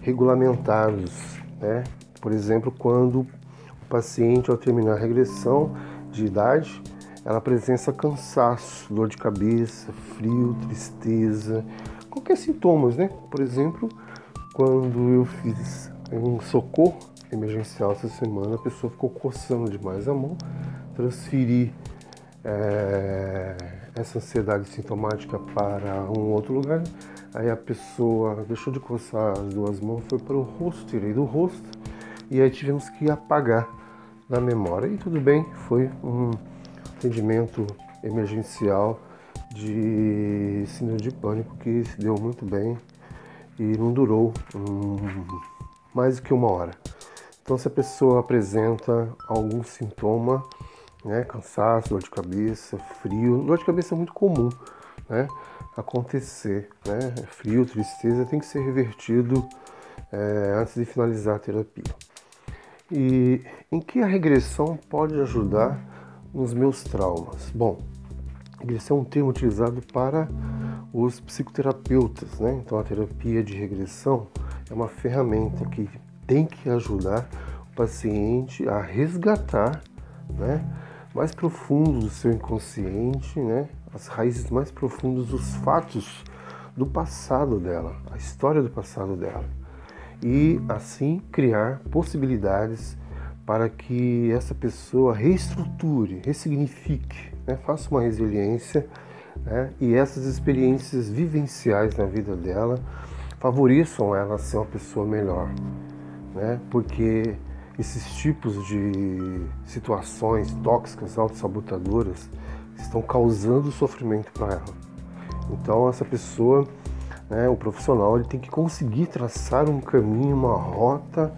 regulamentados, né? Por exemplo, quando o paciente, ao terminar a regressão de idade, ela apresenta cansaço, dor de cabeça, frio, tristeza, qualquer sintomas, né? Por exemplo, quando eu fiz um socorro emergencial essa semana, a pessoa ficou coçando demais a mão, transferi é, essa ansiedade sintomática para um outro lugar, aí a pessoa deixou de coçar as duas mãos, foi para o rosto, tirei do rosto, e aí tivemos que apagar da memória. E tudo bem, foi um atendimento emergencial de síndrome de pânico que se deu muito bem e não durou um, mais do que uma hora. Então, se a pessoa apresenta algum sintoma, né, cansaço, dor de cabeça, frio, dor de cabeça é muito comum, né, acontecer, né, frio, tristeza, tem que ser revertido é, antes de finalizar a terapia. E em que a regressão pode ajudar nos meus traumas? Bom, regressão é um termo utilizado para os psicoterapeutas, né? Então a terapia de regressão é uma ferramenta que tem que ajudar o paciente a resgatar, né? Mais profundo do seu inconsciente, né? As raízes mais profundas dos fatos do passado dela, a história do passado dela e assim criar possibilidades para que essa pessoa reestruture, ressignifique, né? faça uma resiliência né? e essas experiências vivenciais na vida dela favoreçam ela a ser uma pessoa melhor, né? porque esses tipos de situações tóxicas, autossabotadoras, estão causando sofrimento para ela. Então essa pessoa né, o profissional ele tem que conseguir traçar um caminho, uma rota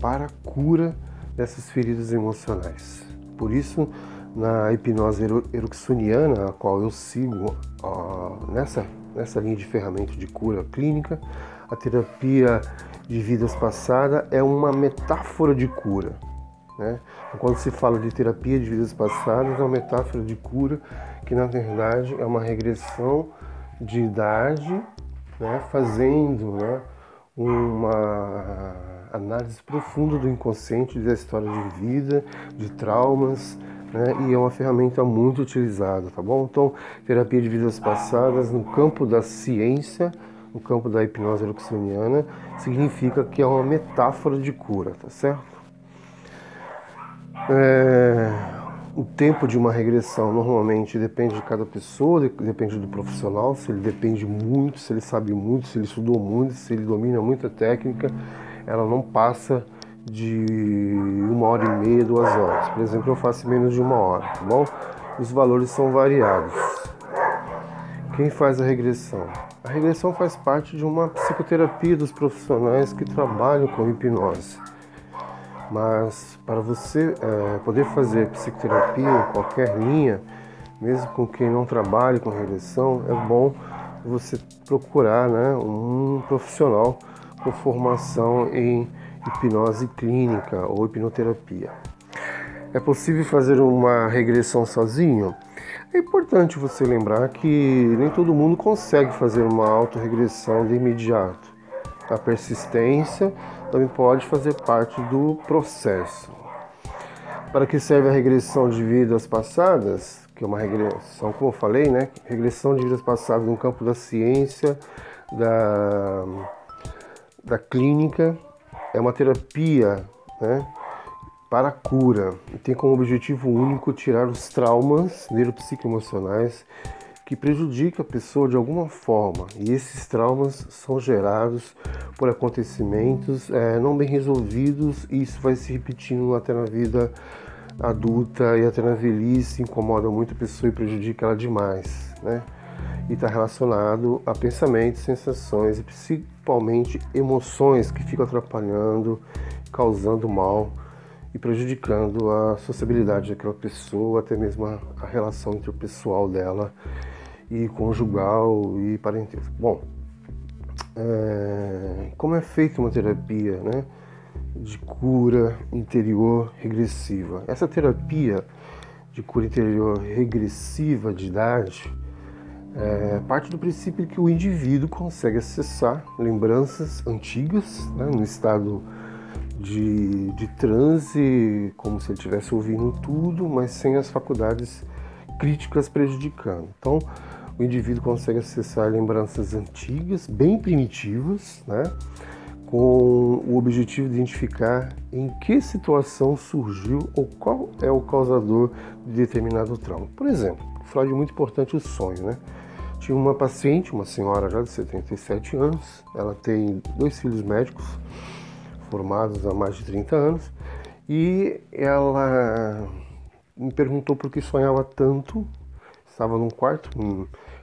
para a cura dessas feridas emocionais. Por isso, na hipnose ericksoniana, a qual eu sigo nessa, nessa linha de ferramenta de cura clínica, a terapia de vidas passadas é uma metáfora de cura. Né? Quando se fala de terapia de vidas passadas, é uma metáfora de cura que, na verdade, é uma regressão de idade né, fazendo né, uma análise profunda do inconsciente, da história de vida, de traumas, né? e é uma ferramenta muito utilizada, tá bom? Então, terapia de vidas passadas no campo da ciência, no campo da hipnose ericksoniana, significa que é uma metáfora de cura, tá certo? É, o tempo de uma regressão normalmente depende de cada pessoa, depende do profissional, se ele depende muito, se ele sabe muito, se ele estudou muito, se ele domina muita técnica, ela não passa de uma hora e meia, duas horas. Por exemplo, eu faço menos de uma hora, tá bom? Os valores são variados. Quem faz a regressão? A regressão faz parte de uma psicoterapia dos profissionais que trabalham com hipnose. Mas para você é, poder fazer psicoterapia em qualquer linha, mesmo com quem não trabalhe com regressão, é bom você procurar né, um profissional com formação em hipnose clínica ou hipnoterapia. É possível fazer uma regressão sozinho? É importante você lembrar que nem todo mundo consegue fazer uma autorregressão de imediato. A persistência também pode fazer parte do processo. Para que serve a regressão de vidas passadas? Que é uma regressão, como eu falei, né? Regressão de vidas passadas no campo da ciência, da, da clínica é uma terapia né, para a cura e tem como objetivo único tirar os traumas neuropsicoemocionais que prejudicam a pessoa de alguma forma. E esses traumas são gerados por acontecimentos é, não bem resolvidos e isso vai se repetindo até na vida adulta e até na velhice, incomoda muito a pessoa e prejudica ela demais. Né? e está relacionado a pensamentos, sensações e principalmente emoções que ficam atrapalhando, causando mal e prejudicando a sociabilidade daquela pessoa, até mesmo a, a relação interpessoal dela e conjugal e parentesco. Bom, é, como é feita uma terapia né, de cura interior regressiva? Essa terapia de cura interior regressiva de idade é, parte do princípio que o indivíduo consegue acessar lembranças antigas, né, no estado de, de transe, como se ele estivesse ouvindo tudo, mas sem as faculdades críticas prejudicando. Então, o indivíduo consegue acessar lembranças antigas, bem primitivas, né, com o objetivo de identificar em que situação surgiu ou qual é o causador de determinado trauma. Por exemplo, Freud é muito importante o sonho, né? Tinha uma paciente, uma senhora já de 77 anos, ela tem dois filhos médicos formados há mais de 30 anos e ela me perguntou por que sonhava tanto. Estava num quarto,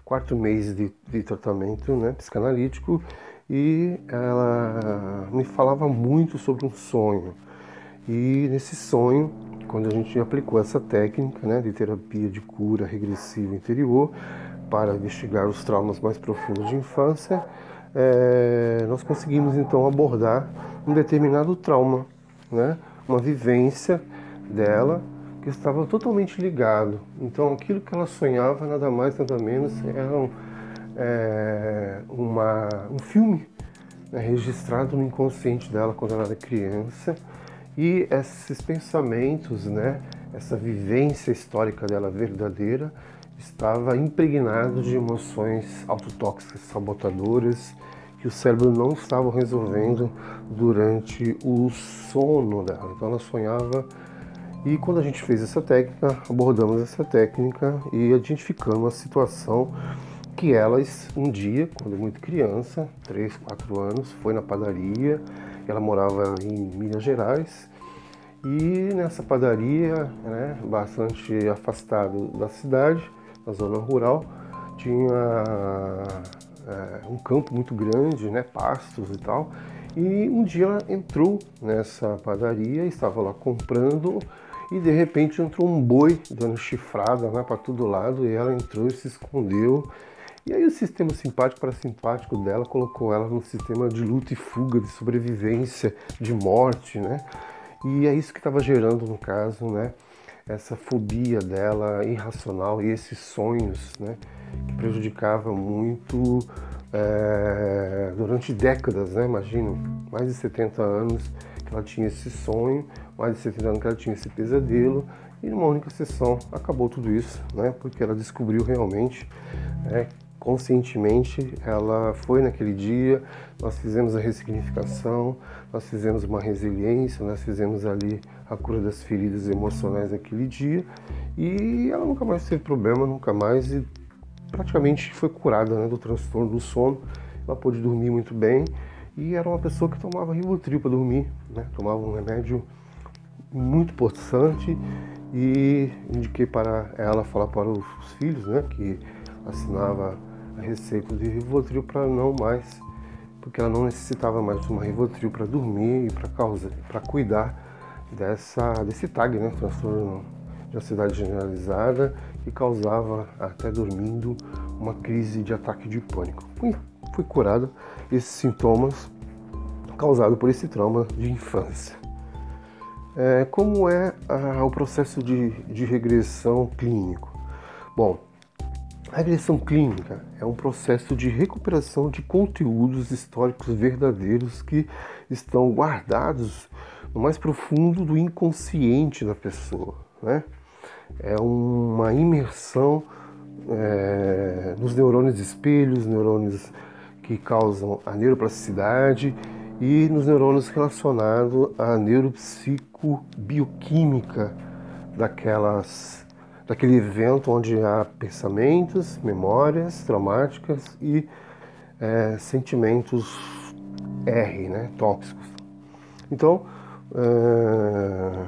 quarto mês de, de tratamento né, psicanalítico e ela me falava muito sobre um sonho. E nesse sonho, quando a gente aplicou essa técnica né, de terapia de cura regressiva interior, para investigar os traumas mais profundos de infância, é, nós conseguimos então abordar um determinado trauma, né? uma vivência dela que estava totalmente ligado. Então aquilo que ela sonhava nada mais nada menos era um, é, uma, um filme né, registrado no inconsciente dela quando ela era criança e esses pensamentos, né, essa vivência histórica dela verdadeira estava impregnado de emoções autotóxicas, sabotadoras, que o cérebro não estava resolvendo durante o sono dela. Então ela sonhava e quando a gente fez essa técnica, abordamos essa técnica e identificamos a situação que elas um dia, quando muito criança, 3, 4 anos, foi na padaria, ela morava em Minas Gerais e nessa padaria, né, bastante afastado da cidade, na zona rural, tinha é, um campo muito grande, né, pastos e tal. E um dia ela entrou nessa padaria, estava lá comprando e de repente entrou um boi dando chifrada né, para todo lado e ela entrou e se escondeu. E aí o sistema simpático para simpático dela colocou ela no sistema de luta e fuga, de sobrevivência, de morte, né? E é isso que estava gerando no caso, né? essa fobia dela irracional e esses sonhos né, que prejudicavam muito é, durante décadas, né, imagino, mais de 70 anos ela tinha esse sonho, mais de 70 anos que ela tinha esse pesadelo e numa única sessão acabou tudo isso, né? Porque ela descobriu realmente, né, conscientemente, ela foi naquele dia, nós fizemos a ressignificação, nós fizemos uma resiliência, nós fizemos ali a cura das feridas emocionais naquele dia e ela nunca mais teve problema, nunca mais e praticamente foi curada né, do transtorno do sono. Ela pôde dormir muito bem e era uma pessoa que tomava Rivotril para dormir, né? tomava um remédio muito possante e indiquei para ela falar para os filhos, né, que assinava a receita de Rivotril para não mais, porque ela não necessitava mais de uma Rivotril para dormir e para para cuidar dessa desse TAG, né, transtorno de ansiedade generalizada que causava até dormindo uma crise de ataque de pânico. Fui curada esses sintomas causados por esse trauma de infância. É, como é a, o processo de, de regressão clínico? Bom, a regressão clínica é um processo de recuperação de conteúdos históricos verdadeiros que estão guardados no mais profundo do inconsciente da pessoa. Né? É uma imersão é, nos neurônios espelhos, neurônios que causam a neuroplasticidade e nos neurônios relacionados à neuropsicobioquímica daquelas, daquele evento onde há pensamentos, memórias traumáticas e é, sentimentos R, né, tóxicos. Então, é,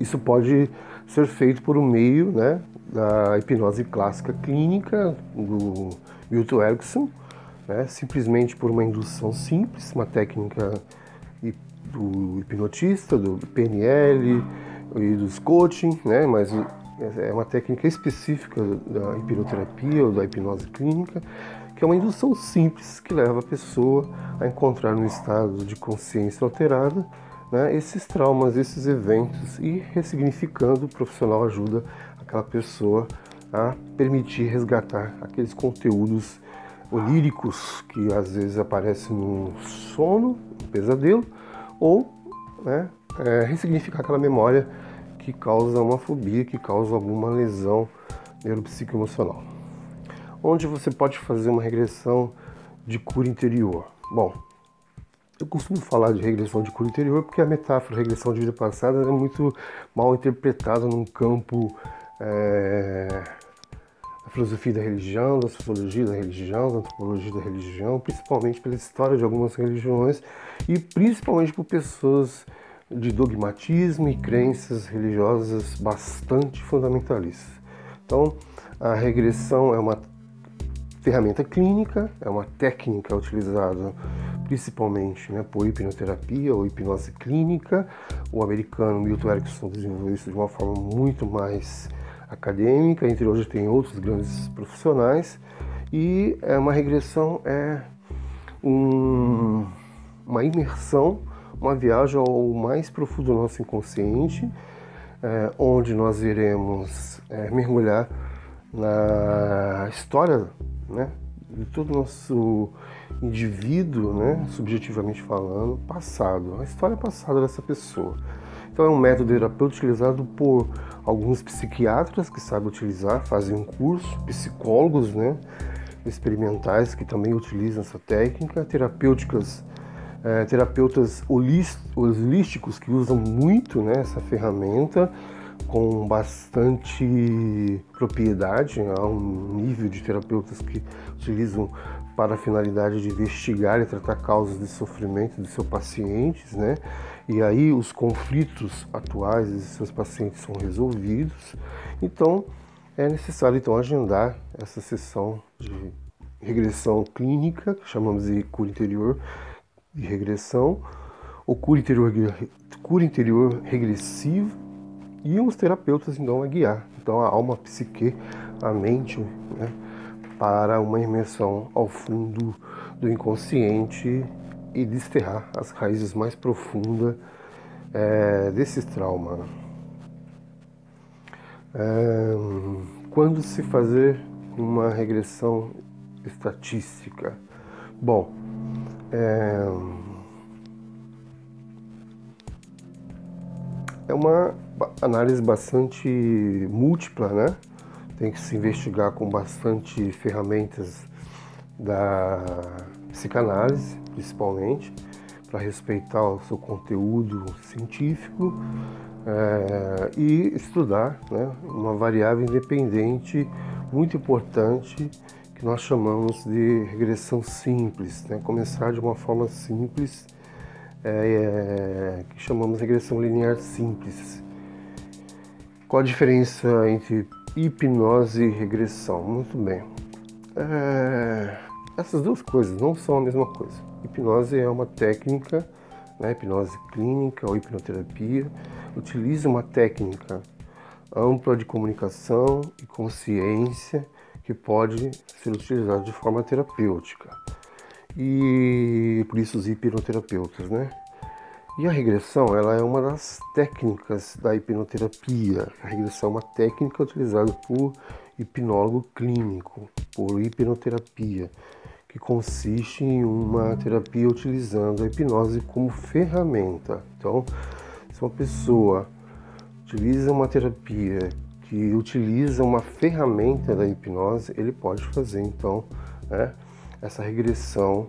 isso pode ser feito por um meio né, da hipnose clássica clínica do Milton Erickson, né, simplesmente por uma indução simples, uma técnica do hipnotista, do PNL e dos coaching, né, mas é uma técnica específica da hipnoterapia ou da hipnose clínica, que é uma indução simples que leva a pessoa a encontrar um estado de consciência alterada né, esses traumas, esses eventos e ressignificando, o profissional ajuda aquela pessoa a permitir resgatar aqueles conteúdos oníricos que às vezes aparecem no sono, no pesadelo, ou né, é, ressignificar aquela memória que causa uma fobia, que causa alguma lesão neuropsicoemocional. Onde você pode fazer uma regressão de cura interior? Bom, eu costumo falar de regressão de cura interior porque a metáfora regressão de vida passada é muito mal interpretada num campo é, da filosofia da religião, da sociologia da religião, da antropologia da religião, principalmente pela história de algumas religiões e principalmente por pessoas de dogmatismo e crenças religiosas bastante fundamentalistas. Então, a regressão é uma ferramenta clínica, é uma técnica utilizada principalmente né, por hipnoterapia ou hipnose clínica. O americano Milton Erickson desenvolveu isso de uma forma muito mais acadêmica, entre hoje tem outros grandes profissionais. E é uma regressão é um, uma imersão, uma viagem ao mais profundo do nosso inconsciente, é, onde nós iremos é, mergulhar na história né, de todo o nosso indivíduo, né, subjetivamente falando, passado, a história passada dessa pessoa. Então é um método terapêutico utilizado por alguns psiquiatras que sabem utilizar, fazem um curso, psicólogos, né, experimentais que também utilizam essa técnica, terapêuticas, é, terapeutas holísticos que usam muito né, essa ferramenta com bastante propriedade, há um nível de terapeutas que utilizam para a finalidade de investigar e tratar causas de sofrimento de seus pacientes, né? E aí os conflitos atuais de seus pacientes são resolvidos. Então é necessário então agendar essa sessão de regressão clínica, que chamamos de cura interior de regressão, ou cura interior, cura interior regressiva, e os terapeutas então a guiar. Então a alma, a psique, a mente, né? para uma imersão ao fundo do inconsciente e desterrar as raízes mais profundas é, desse trauma. É, quando se fazer uma regressão estatística? Bom, é, é uma análise bastante múltipla, né? Tem que se investigar com bastante ferramentas da psicanálise, principalmente, para respeitar o seu conteúdo científico é, e estudar né, uma variável independente muito importante que nós chamamos de regressão simples, né? começar de uma forma simples, é, que chamamos de regressão linear simples. Qual a diferença entre hipnose e regressão? Muito bem. É, essas duas coisas não são a mesma coisa. Hipnose é uma técnica, né, hipnose clínica ou hipnoterapia, utiliza uma técnica ampla de comunicação e consciência que pode ser utilizada de forma terapêutica. E por isso os hipnoterapeutas, né? E a regressão, ela é uma das técnicas da hipnoterapia. A regressão é uma técnica utilizada por hipnólogo clínico, por hipnoterapia que consiste em uma terapia utilizando a hipnose como ferramenta. Então, se uma pessoa utiliza uma terapia que utiliza uma ferramenta da hipnose, ele pode fazer então né, essa regressão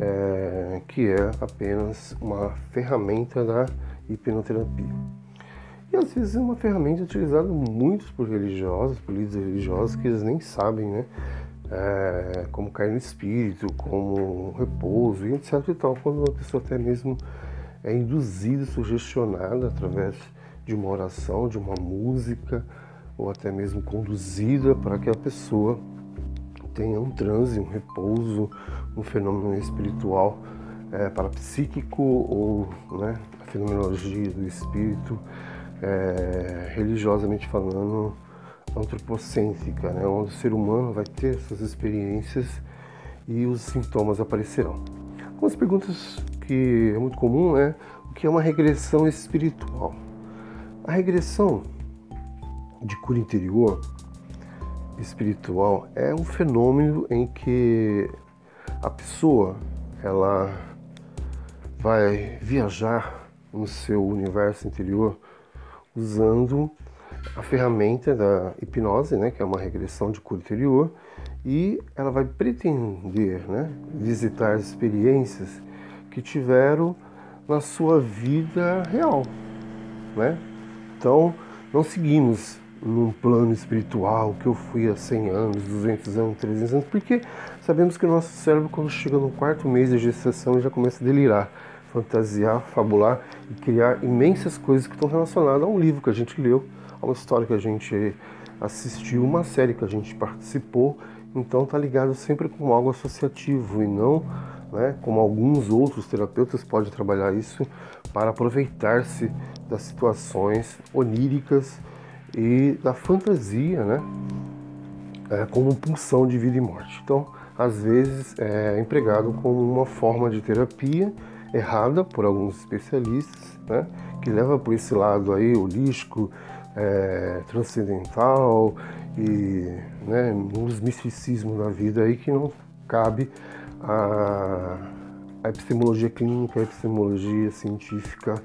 é, que é apenas uma ferramenta da hipnoterapia. E às vezes é uma ferramenta utilizada muito por religiosos, por líderes religiosos que eles nem sabem, né? É, como cair no espírito, como repouso e etc e tal, quando a pessoa até mesmo é induzida, sugestionada através de uma oração, de uma música, ou até mesmo conduzida para que a pessoa tenha um transe, um repouso, um fenômeno espiritual é, parapsíquico ou né, a fenomenologia do espírito, é, religiosamente falando, antropocêntrica, né, onde o ser humano vai ter essas experiências e os sintomas aparecerão. Algumas perguntas que é muito comum é o que é uma regressão espiritual. A regressão de cura interior espiritual é um fenômeno em que a pessoa ela vai viajar no seu universo interior usando a ferramenta da hipnose, né, que é uma regressão de cura interior, e ela vai pretender né, visitar experiências que tiveram na sua vida real. Né? Então, não seguimos num plano espiritual que eu fui há 100 anos, 200 anos, 300 anos, porque sabemos que o nosso cérebro, quando chega no quarto mês de gestação, já começa a delirar, fantasiar, fabular e criar imensas coisas que estão relacionadas a um livro que a gente leu uma história que a gente assistiu, uma série que a gente participou, então tá ligado sempre com algo associativo e não, né, como alguns outros terapeutas podem trabalhar isso para aproveitar-se das situações oníricas e da fantasia, né, é, como pulsão de vida e morte. Então, às vezes é empregado como uma forma de terapia errada por alguns especialistas, né, que leva por esse lado aí holístico, é, transcendental e né, uns misticismos da vida aí que não cabe a, a epistemologia clínica, a epistemologia científica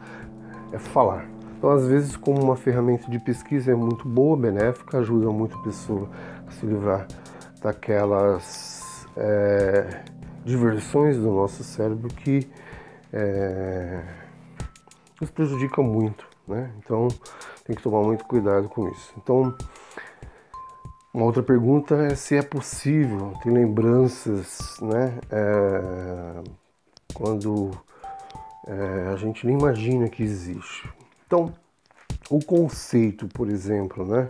é falar. Então, às vezes, como uma ferramenta de pesquisa é muito boa, benéfica, ajuda muito a pessoa a se livrar daquelas é, diversões do nosso cérebro que é, nos prejudicam muito. Né? Então, tem que tomar muito cuidado com isso. Então, uma outra pergunta é se é possível ter lembranças, né? É, quando é, a gente nem imagina que existe. Então, o conceito, por exemplo, né?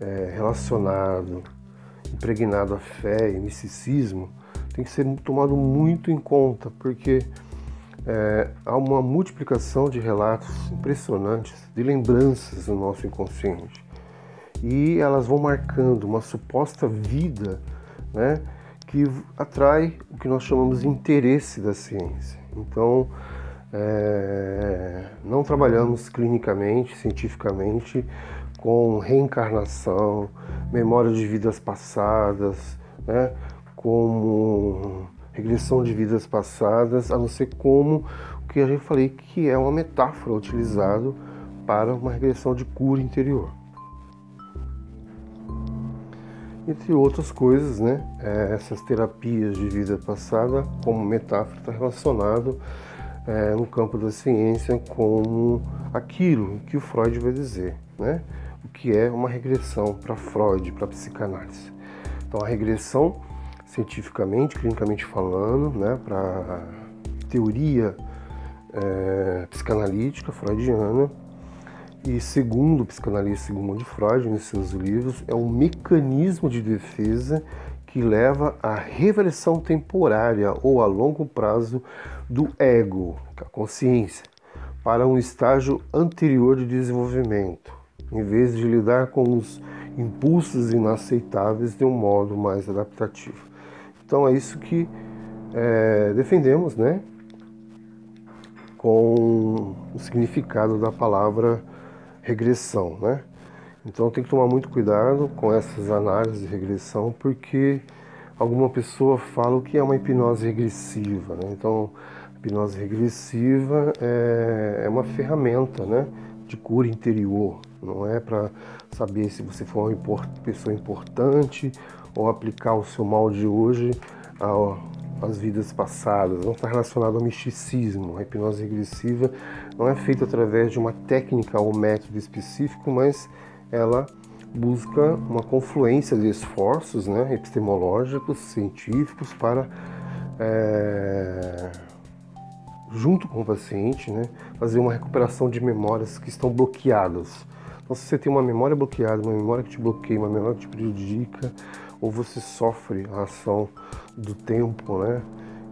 É, relacionado, impregnado à fé e misticismo, tem que ser tomado muito em conta, porque é, há uma multiplicação de relatos impressionantes, de lembranças no nosso inconsciente. E elas vão marcando uma suposta vida né, que atrai o que nós chamamos de interesse da ciência. Então, é, não trabalhamos clinicamente, cientificamente, com reencarnação, memória de vidas passadas, né, como regressão de vidas passadas, a não ser como o que a gente falei que é uma metáfora utilizado para uma regressão de cura interior. Entre outras coisas, né, é, essas terapias de vida passada, como metáfora, está relacionado é, no campo da ciência como aquilo que o Freud vai dizer, né, o que é uma regressão para Freud, para psicanálise. Então, a regressão, cientificamente, clinicamente falando, né, para teoria é, psicanalítica freudiana, e segundo o psicanalista Sigmund Freud, em seus livros, é um mecanismo de defesa que leva à reversão temporária ou a longo prazo do ego, é a consciência, para um estágio anterior de desenvolvimento, em vez de lidar com os impulsos inaceitáveis de um modo mais adaptativo. Então é isso que é, defendemos, né? Com o significado da palavra regressão, né? Então tem que tomar muito cuidado com essas análises de regressão, porque alguma pessoa fala o que é uma hipnose regressiva, né? Então, a hipnose regressiva é, é uma ferramenta, né? De cura interior, não é para saber se você for uma pessoa importante ou aplicar o seu mal de hoje às vidas passadas. Não está relacionado ao misticismo. A hipnose regressiva não é feita através de uma técnica ou método específico, mas ela busca uma confluência de esforços né, epistemológicos, científicos, para, é, junto com o paciente, né, fazer uma recuperação de memórias que estão bloqueadas então, se você tem uma memória bloqueada, uma memória que te bloqueia, uma memória que te prejudica, ou você sofre a ação do tempo, né?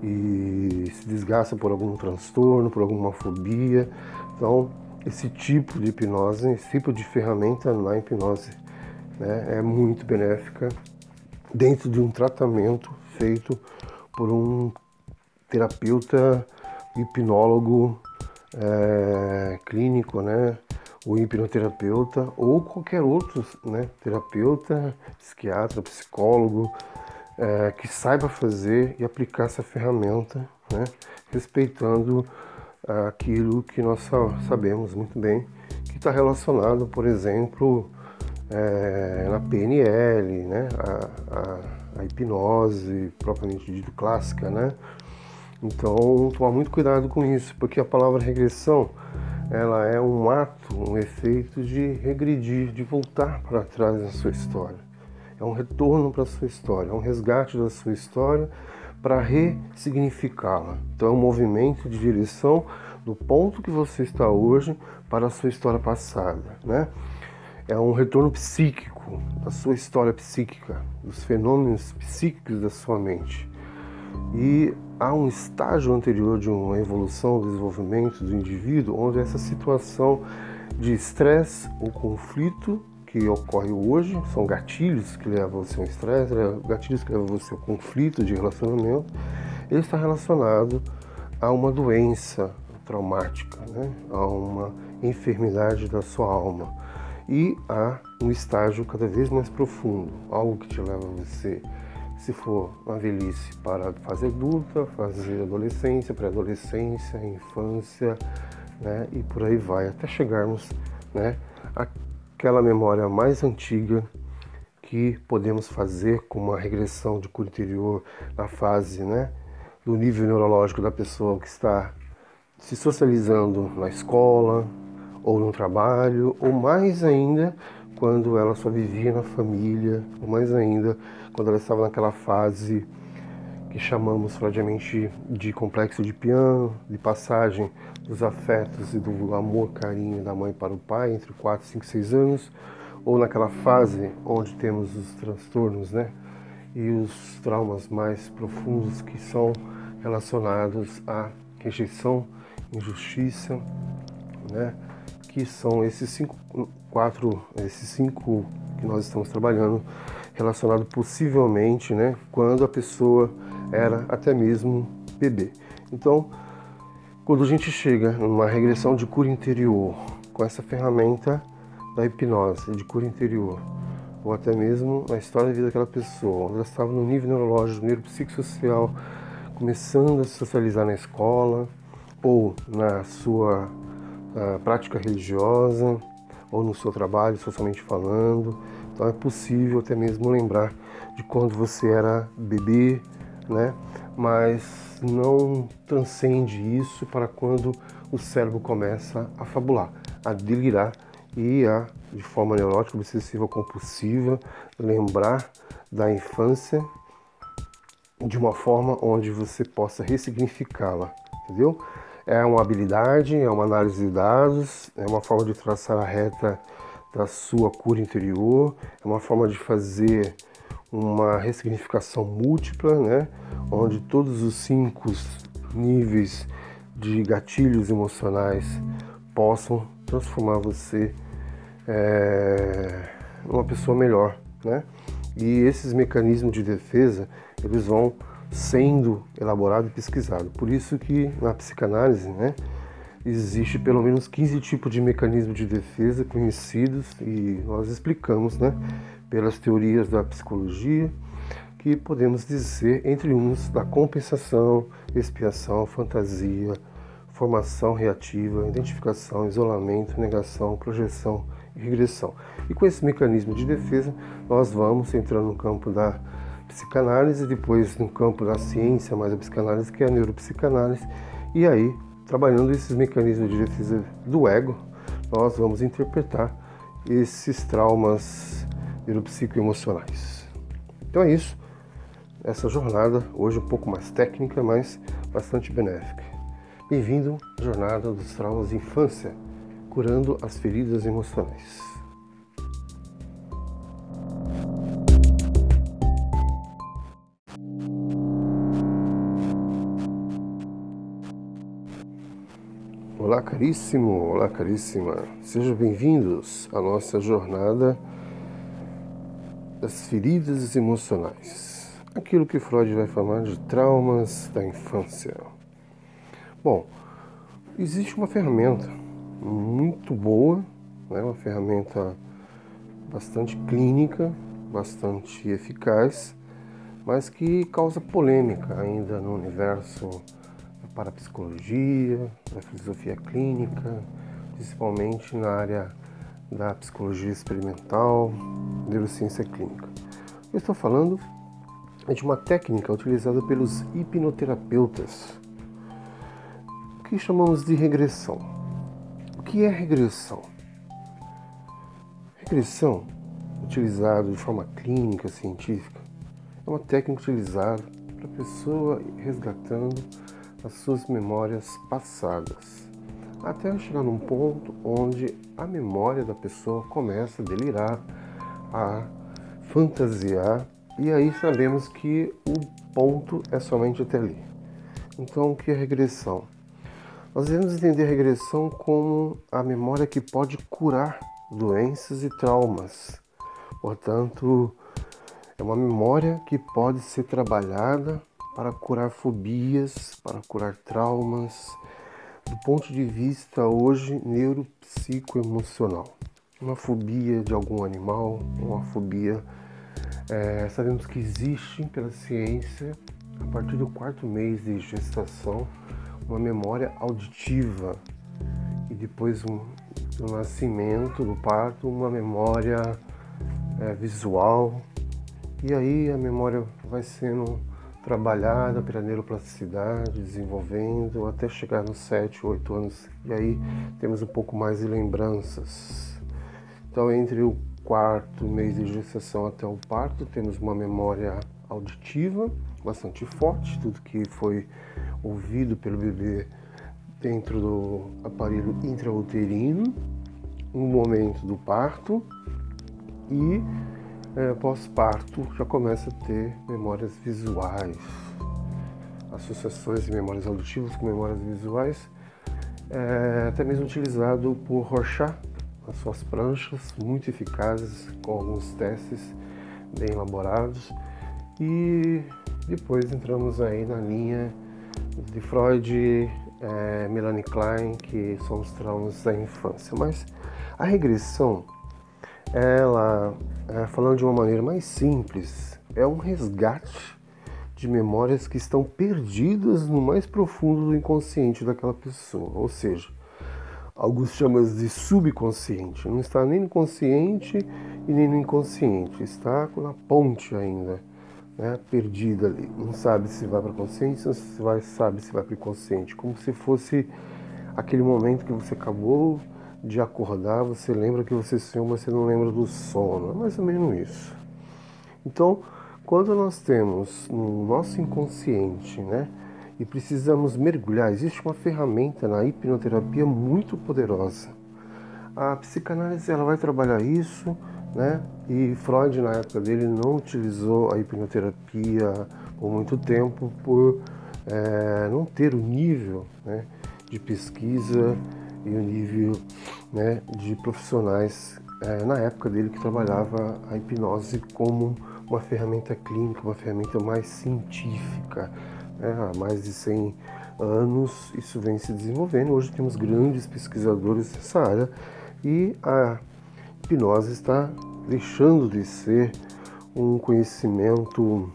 E se desgasta por algum transtorno, por alguma fobia. Então, esse tipo de hipnose, esse tipo de ferramenta na hipnose né, é muito benéfica dentro de um tratamento feito por um terapeuta hipnólogo é, clínico, né? O hipnoterapeuta ou qualquer outro né, terapeuta, psiquiatra, psicólogo é, que saiba fazer e aplicar essa ferramenta, né, respeitando aquilo que nós sabemos muito bem, que está relacionado, por exemplo, é, na PNL, né, a, a, a hipnose propriamente dito clássica, né? Então, tomar muito cuidado com isso, porque a palavra regressão ela é um ato, um efeito de regredir, de voltar para trás na sua história. É um retorno para a sua história, é um resgate da sua história para ressignificá-la. Então é um movimento de direção do ponto que você está hoje para a sua história passada, né? É um retorno psíquico da sua história psíquica, dos fenômenos psíquicos da sua mente. E há um estágio anterior de uma evolução, desenvolvimento do indivíduo, onde essa situação de estresse ou conflito que ocorre hoje, são gatilhos que levam você ao estresse, gatilhos que levam você ao conflito de relacionamento, ele está relacionado a uma doença traumática, né? a uma enfermidade da sua alma e a um estágio cada vez mais profundo, algo que te leva a você se for uma velhice para fase adulta, fazer adolescência, pré-adolescência, infância, né, e por aí vai, até chegarmos, né, àquela memória mais antiga que podemos fazer com uma regressão de cura interior na fase, né, do nível neurológico da pessoa que está se socializando na escola ou no trabalho, ou mais ainda quando ela só vivia na família, ou mais ainda quando ela estava naquela fase que chamamos freudiamente de complexo de piano, de passagem dos afetos e do amor, carinho da mãe para o pai entre 4, 5, 6 anos, ou naquela fase onde temos os transtornos, né? E os traumas mais profundos que são relacionados à rejeição, injustiça, né? Que são esses cinco quatro, esses cinco que nós estamos trabalhando, relacionado possivelmente, né, quando a pessoa era até mesmo bebê. Então, quando a gente chega numa regressão de cura interior, com essa ferramenta da hipnose, de cura interior, ou até mesmo na história da vida daquela pessoa, ela estava no nível neurológico, no nível psicossocial, começando a se socializar na escola, ou na sua na prática religiosa ou no seu trabalho, socialmente falando. Então é possível até mesmo lembrar de quando você era bebê, né? Mas não transcende isso para quando o cérebro começa a fabular, a delirar e a, de forma neurótica, obsessiva, compulsiva, lembrar da infância de uma forma onde você possa ressignificá-la, entendeu? É uma habilidade, é uma análise de dados, é uma forma de traçar a reta da sua cura interior, é uma forma de fazer uma ressignificação múltipla, né? onde todos os cinco níveis de gatilhos emocionais possam transformar você é, numa pessoa melhor, né? E esses mecanismos de defesa eles vão sendo elaborados e pesquisados. Por isso que na psicanálise, né, existe pelo menos 15 tipos de mecanismos de defesa conhecidos e nós explicamos, né, pelas teorias da psicologia, que podemos dizer entre uns da compensação, expiação, fantasia, formação reativa, identificação, isolamento, negação, projeção e regressão. E com esse mecanismo de defesa, nós vamos entrando no campo da psicanálise, depois no campo da ciência, mais a psicanálise, que é a neuropsicanálise, e aí, trabalhando esses mecanismos de defesa do ego, nós vamos interpretar esses traumas neuropsicoemocionais. Então é isso, essa jornada, hoje um pouco mais técnica, mas bastante benéfica. Bem-vindo à jornada dos traumas de infância, curando as feridas emocionais. Olá, caríssimo, olá, caríssima. Sejam bem-vindos à nossa jornada das feridas emocionais. Aquilo que Freud vai chamar de traumas da infância. Bom, existe uma ferramenta muito boa, né? uma ferramenta bastante clínica, bastante eficaz, mas que causa polêmica ainda no universo para a psicologia, da filosofia clínica, principalmente na área da psicologia experimental, neurociência clínica. Eu estou falando de uma técnica utilizada pelos hipnoterapeutas, que chamamos de regressão. O que é regressão? Regressão, utilizada de forma clínica, científica, é uma técnica utilizada para a pessoa resgatando as suas memórias passadas, até chegar num ponto onde a memória da pessoa começa a delirar, a fantasiar, e aí sabemos que o ponto é somente até ali. Então, o que é regressão? Nós devemos entender regressão como a memória que pode curar doenças e traumas. Portanto, é uma memória que pode ser trabalhada para curar fobias, para curar traumas, do ponto de vista hoje neuropsicoemocional. Uma fobia de algum animal, uma fobia, é, sabemos que existe pela ciência, a partir do quarto mês de gestação, uma memória auditiva. E depois um, do nascimento, do parto, uma memória é, visual. E aí a memória vai sendo trabalhada pela neuroplasticidade, desenvolvendo até chegar nos 7, 8 anos e aí temos um pouco mais de lembranças. Então, entre o quarto mês de gestação até o parto, temos uma memória auditiva bastante forte, tudo que foi ouvido pelo bebê dentro do aparelho intrauterino, no momento do parto e é, pós-parto já começa a ter memórias visuais, associações de memórias auditivas com memórias visuais, é, até mesmo utilizado por Rorschach nas suas pranchas, muito eficazes, com alguns testes bem elaborados. E depois entramos aí na linha de Freud, é, Melanie Klein, que são os traumas da infância. Mas a regressão, ela é, falando de uma maneira mais simples, é um resgate de memórias que estão perdidas no mais profundo do inconsciente daquela pessoa. Ou seja, alguns chamam de subconsciente. Não está nem no consciente e nem no inconsciente, está na ponte ainda, né? perdida ali. Não sabe se vai para consciência, se vai, sabe se vai para o inconsciente, como se fosse aquele momento que você acabou de acordar, você lembra que você sonhou, mas você não lembra do sono. É mais ou menos isso. Então, quando nós temos no nosso inconsciente, né, e precisamos mergulhar, existe uma ferramenta na hipnoterapia muito poderosa. A psicanálise ela vai trabalhar isso, né? E Freud na época dele não utilizou a hipnoterapia por muito tempo por é, não ter o nível né, de pesquisa e o nível né, de profissionais é, na época dele que trabalhava a hipnose como uma ferramenta clínica, uma ferramenta mais científica. Né? Há mais de 100 anos isso vem se desenvolvendo. Hoje temos grandes pesquisadores nessa área e a hipnose está deixando de ser um conhecimento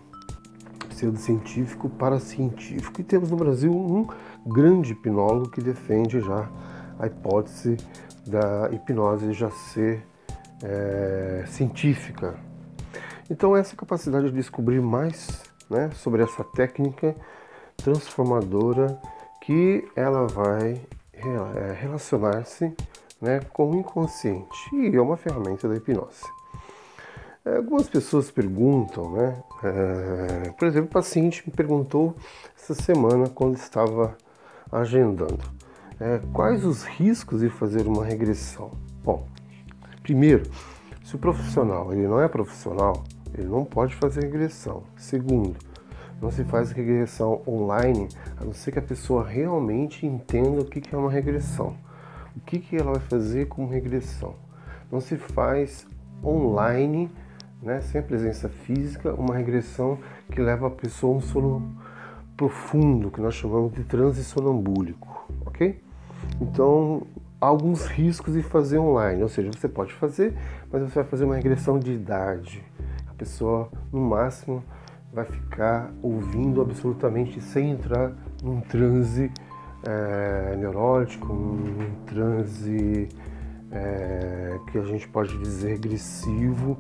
pseudocientífico para científico. E temos no Brasil um grande hipnólogo que defende já a hipótese da hipnose já ser é, científica. Então, essa capacidade de descobrir mais né, sobre essa técnica transformadora que ela vai é, relacionar-se né, com o inconsciente e é uma ferramenta da hipnose. É, algumas pessoas perguntam, né? É, por exemplo, o paciente me perguntou essa semana quando estava agendando é, quais os riscos de fazer uma regressão? Bom, primeiro, se o profissional ele não é profissional, ele não pode fazer regressão. Segundo, não se faz regressão online a não ser que a pessoa realmente entenda o que é uma regressão. O que ela vai fazer com regressão? Não se faz online, né, sem a presença física, uma regressão que leva a pessoa a um sono profundo, que nós chamamos de transe sonambúlico, ok? Então, alguns riscos de fazer online, ou seja, você pode fazer, mas você vai fazer uma regressão de idade. A pessoa, no máximo, vai ficar ouvindo absolutamente sem entrar num transe é, neurótico, num transe é, que a gente pode dizer agressivo,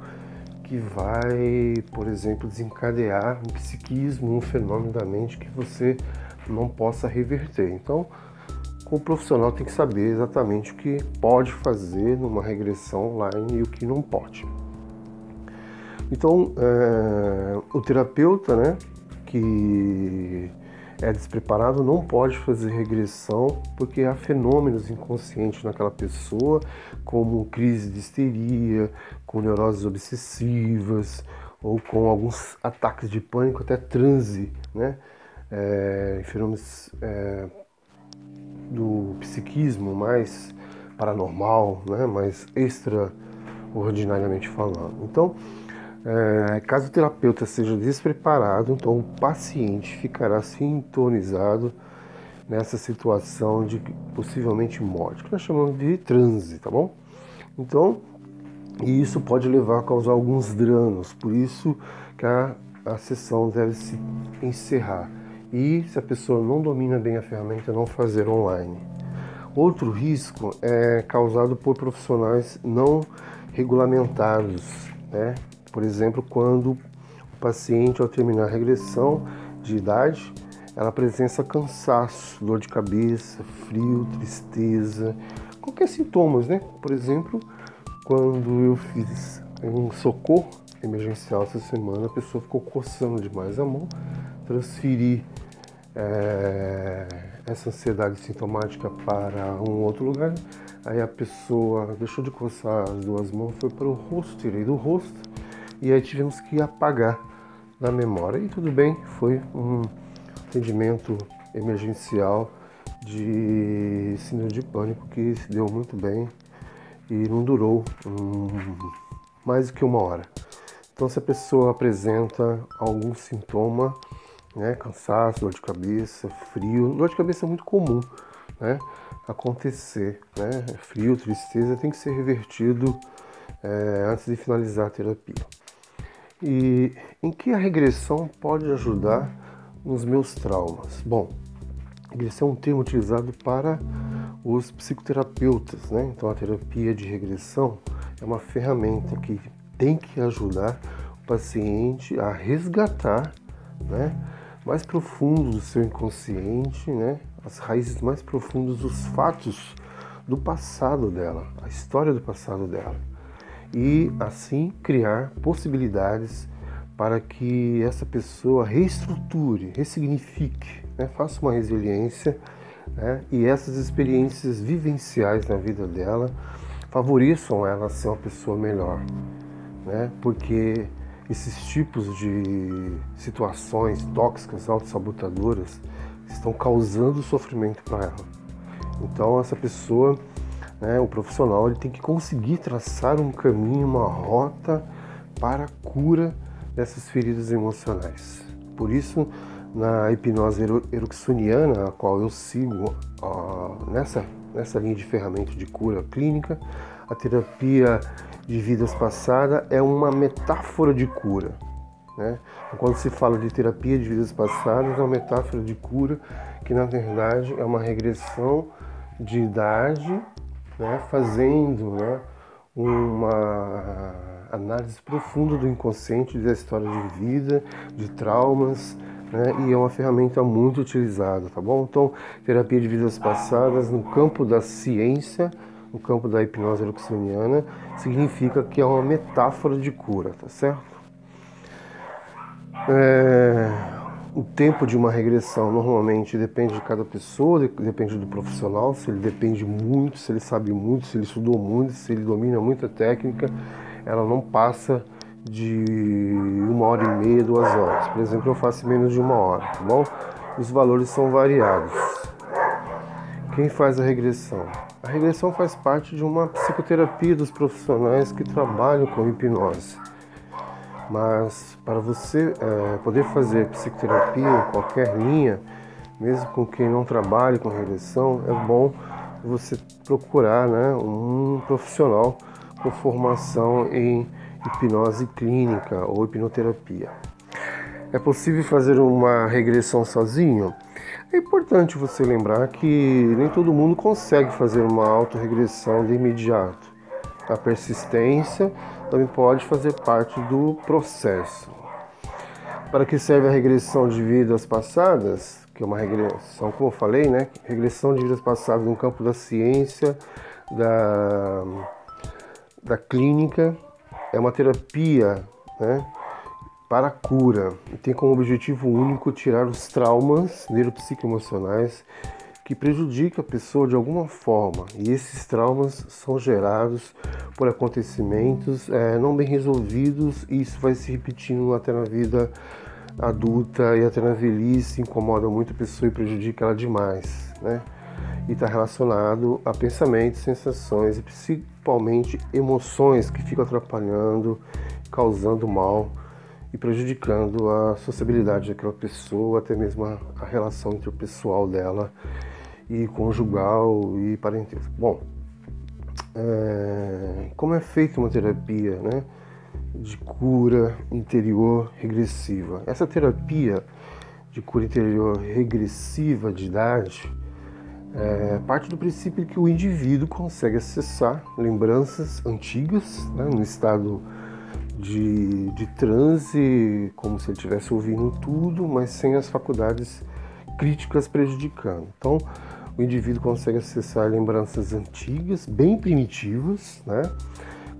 que vai, por exemplo, desencadear um psiquismo, um fenômeno da mente que você não possa reverter. Então, o profissional tem que saber exatamente o que pode fazer numa regressão online e o que não pode. Então, é, o terapeuta, né, que é despreparado, não pode fazer regressão porque há fenômenos inconscientes naquela pessoa, como crise de histeria, com neuroses obsessivas ou com alguns ataques de pânico, até transe, né, é, fenômenos é, do psiquismo mais paranormal, né, mais extraordinariamente falando. Então, é, caso o terapeuta seja despreparado, então o paciente ficará sintonizado nessa situação de possivelmente morte, que nós chamamos de transe, tá bom? Então, e isso pode levar a causar alguns danos, por isso que a, a sessão deve se encerrar e, se a pessoa não domina bem a ferramenta, não fazer online. Outro risco é causado por profissionais não regulamentados, né? Por exemplo, quando o paciente, ao terminar a regressão de idade, ela apresenta cansaço, dor de cabeça, frio, tristeza, qualquer sintomas, né? Por exemplo, quando eu fiz um socorro emergencial essa semana, a pessoa ficou coçando demais a mão, transferi é, essa ansiedade sintomática para um outro lugar. Aí a pessoa deixou de coçar as duas mãos, foi para o rosto, tirei do rosto e aí tivemos que apagar na memória. E tudo bem, foi um atendimento emergencial de síndrome de pânico que se deu muito bem e não durou um, mais do que uma hora. Então, se a pessoa apresenta algum sintoma, né? Cansaço, dor de cabeça, frio. Dor de cabeça é muito comum, né? Acontecer, né? Frio, tristeza tem que ser revertido é, antes de finalizar a terapia. E em que a regressão pode ajudar nos meus traumas? Bom, Regressão é um termo utilizado para os psicoterapeutas, né? Então a terapia de regressão é uma ferramenta que tem que ajudar o paciente a resgatar, né? Mais profundo do seu inconsciente, né? As raízes mais profundas dos fatos do passado dela, a história do passado dela. E assim criar possibilidades para que essa pessoa reestruture, ressignifique né? faça uma resiliência né? e essas experiências vivenciais na vida dela favoreçam ela a ser uma pessoa melhor, né? porque esses tipos de situações tóxicas, autossabotadoras, estão causando sofrimento para ela. Então essa pessoa, né, o profissional, ele tem que conseguir traçar um caminho, uma rota para a cura dessas feridas emocionais. Por isso, na hipnose eruxoniana, a qual eu sigo nessa, nessa linha de ferramenta de cura clínica, a terapia de vidas passadas é uma metáfora de cura. Né? Quando se fala de terapia de vidas passadas, é uma metáfora de cura que, na verdade, é uma regressão de idade, né? fazendo né? uma análise profunda do inconsciente, da história de vida, de traumas, né? e é uma ferramenta muito utilizada, tá bom? Então, terapia de vidas passadas no campo da ciência, no campo da hipnose ericksoniana, significa que é uma metáfora de cura, tá certo? É, o tempo de uma regressão normalmente depende de cada pessoa, depende do profissional, se ele depende muito, se ele sabe muito, se ele estudou muito, se ele domina muita técnica, ela não passa de uma hora e meia, duas horas. Por exemplo, eu faço menos de uma hora, tá bom? Os valores são variados. Quem faz a regressão? A regressão faz parte de uma psicoterapia dos profissionais que trabalham com hipnose. Mas para você é, poder fazer psicoterapia em qualquer linha, mesmo com quem não trabalhe com regressão, é bom você procurar né, um profissional com formação em hipnose clínica ou hipnoterapia. É possível fazer uma regressão sozinho? É importante você lembrar que nem todo mundo consegue fazer uma autorregressão de imediato. A persistência também pode fazer parte do processo. Para que serve a regressão de vidas passadas? Que é uma regressão, como eu falei, né? Regressão de vidas passadas no campo da ciência, da, da clínica é uma terapia né, para a cura e tem como objetivo único tirar os traumas neuropsicoemocionais que prejudicam a pessoa de alguma forma. E esses traumas são gerados por acontecimentos é, não bem resolvidos e isso vai se repetindo até na vida adulta e até na velhice, incomoda muito a pessoa e prejudica ela demais. Né? e está relacionado a pensamentos, sensações e principalmente emoções que ficam atrapalhando, causando mal e prejudicando a sociabilidade daquela pessoa, até mesmo a, a relação interpessoal dela e conjugal e parentesco. Bom, é, como é feita uma terapia né, de cura interior regressiva? Essa terapia de cura interior regressiva de idade é, parte do princípio que o indivíduo consegue acessar lembranças antigas né, no estado de, de transe, como se ele estivesse ouvindo tudo, mas sem as faculdades críticas prejudicando. Então, o indivíduo consegue acessar lembranças antigas, bem primitivas, né,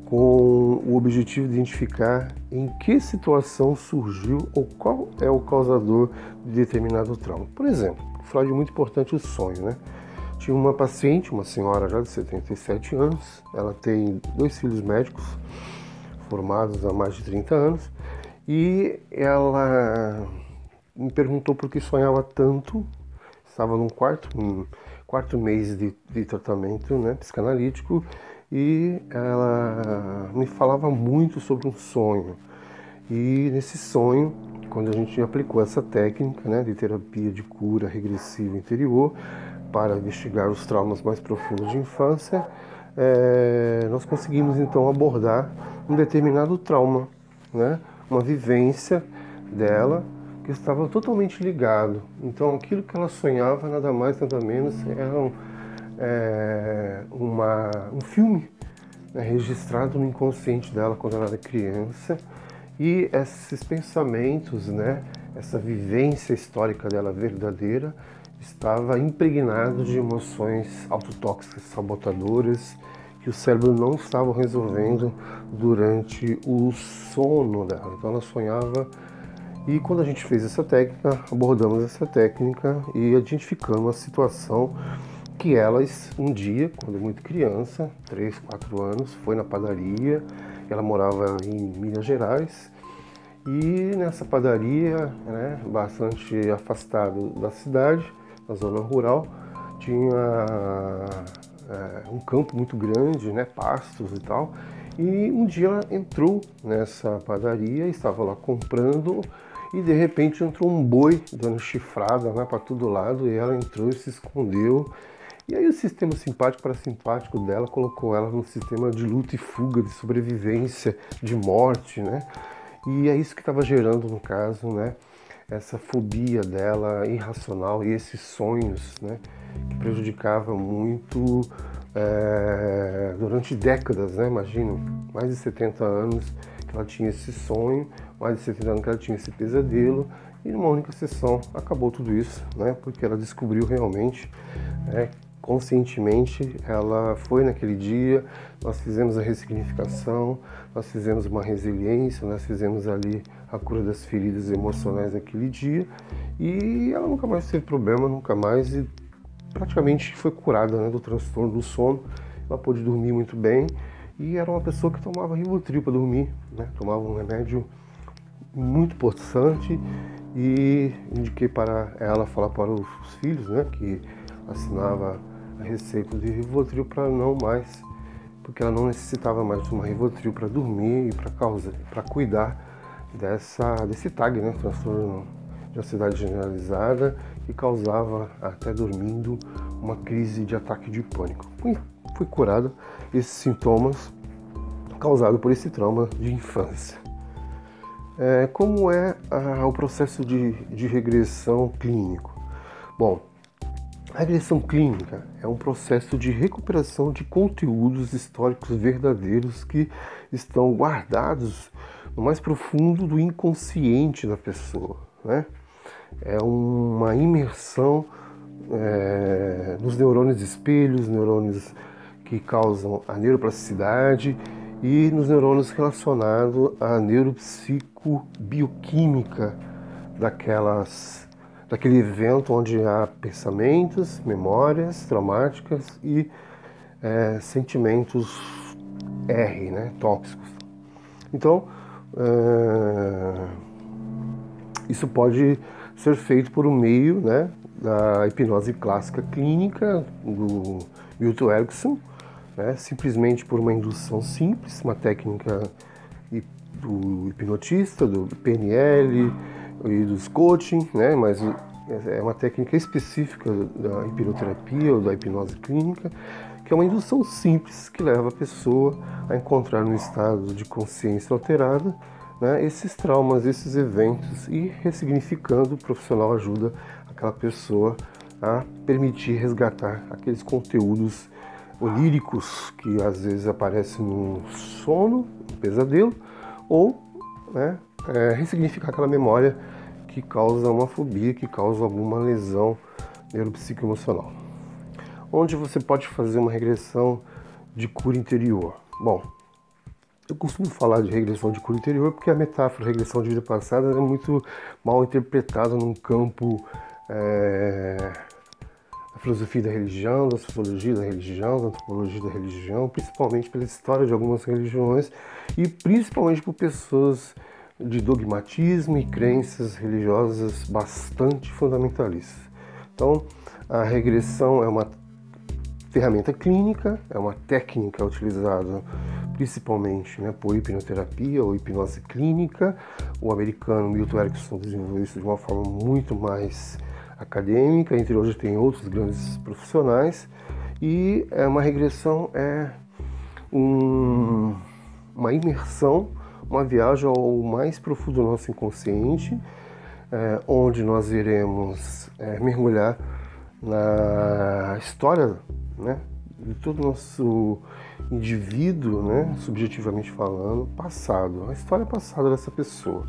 com o objetivo de identificar em que situação surgiu ou qual é o causador de determinado trauma. Por exemplo, Freud muito importante o sonho, né? Tinha uma paciente, uma senhora já de 77 anos, ela tem dois filhos médicos formados há mais de 30 anos e ela me perguntou por que sonhava tanto. Estava num quarto, um quarto mês de, de tratamento né, psicanalítico e ela me falava muito sobre um sonho. E nesse sonho, quando a gente aplicou essa técnica né, de terapia de cura regressiva interior, para investigar os traumas mais profundos de infância, é, nós conseguimos então abordar um determinado trauma, né? uma vivência dela que estava totalmente ligado. Então aquilo que ela sonhava nada mais nada menos era um, é, uma, um filme né, registrado no inconsciente dela quando ela era criança e esses pensamentos, né, essa vivência histórica dela verdadeira estava impregnado de emoções autotóxicas, sabotadoras, que o cérebro não estava resolvendo durante o sono dela. Então ela sonhava e quando a gente fez essa técnica, abordamos essa técnica e identificamos a situação que elas um dia, quando muito criança, 3, 4 anos, foi na padaria, ela morava em Minas Gerais e nessa padaria, né, bastante afastado da cidade, na zona rural, tinha é, um campo muito grande, né, pastos e tal. E um dia ela entrou nessa padaria, estava lá comprando e de repente entrou um boi dando chifrada né, para todo lado e ela entrou e se escondeu. E aí o sistema simpático para simpático dela colocou ela num sistema de luta e fuga, de sobrevivência, de morte, né? E é isso que estava gerando no caso, né? Essa fobia dela irracional e esses sonhos, né, que prejudicavam muito é, durante décadas, né, imagino, mais de 70 anos que ela tinha esse sonho, mais de 70 anos que ela tinha esse pesadelo, e numa única sessão acabou tudo isso, né, porque ela descobriu realmente né, conscientemente ela foi naquele dia, nós fizemos a ressignificação, nós fizemos uma resiliência, nós fizemos ali a cura das feridas emocionais naquele dia e ela nunca mais teve problema, nunca mais e praticamente foi curada né, do transtorno do sono. Ela pôde dormir muito bem e era uma pessoa que tomava Rivotril para dormir, né? tomava um remédio muito importante e indiquei para ela falar para os filhos, né, que assinava a receita de Rivotril para não mais, porque ela não necessitava mais de uma Rivotril para dormir e para causar, para cuidar dessa desse TAG, né, transtorno de ansiedade generalizada, que causava até dormindo uma crise de ataque de pânico. Fui, fui curada esses sintomas causados por esse trauma de infância. É, como é a, o processo de, de regressão clínico? Bom, a regressão clínica é um processo de recuperação de conteúdos históricos verdadeiros que estão guardados no mais profundo do inconsciente da pessoa. Né? É uma imersão é, nos neurônios espelhos, neurônios que causam a neuroplasticidade e nos neurônios relacionados à neuropsicobioquímica daquelas daquele evento onde há pensamentos, memórias traumáticas e é, sentimentos R, né, tóxicos. Então, é, isso pode ser feito por um meio né, da hipnose clássica clínica do Milton Erickson, né, simplesmente por uma indução simples, uma técnica do hipnotista, do PNL, e dos coaching, né? Mas é uma técnica específica da hipnoterapia ou da hipnose clínica, que é uma indução simples que leva a pessoa a encontrar um estado de consciência alterada né, esses traumas, esses eventos e ressignificando, o profissional ajuda aquela pessoa a permitir resgatar aqueles conteúdos oníricos que às vezes aparecem no sono, no pesadelo, ou né, é, ressignificar aquela memória que causa uma fobia, que causa alguma lesão neuropsicoemocional. Onde você pode fazer uma regressão de cura interior? Bom, eu costumo falar de regressão de cura interior porque a metáfora regressão de vida passada é muito mal interpretada num campo é, da filosofia da religião, da sociologia da religião, da antropologia da religião, principalmente pela história de algumas religiões e principalmente por pessoas de dogmatismo e crenças religiosas bastante fundamentalistas. Então, a regressão é uma ferramenta clínica, é uma técnica utilizada principalmente né, por hipnoterapia ou hipnose clínica. O americano Milton Erickson desenvolveu isso de uma forma muito mais acadêmica, entre hoje tem outros grandes profissionais. E é uma regressão é um, uma imersão uma viagem ao mais profundo do nosso inconsciente, é, onde nós iremos é, mergulhar na história né, de todo o nosso indivíduo, né, subjetivamente falando, passado, a história passada dessa pessoa.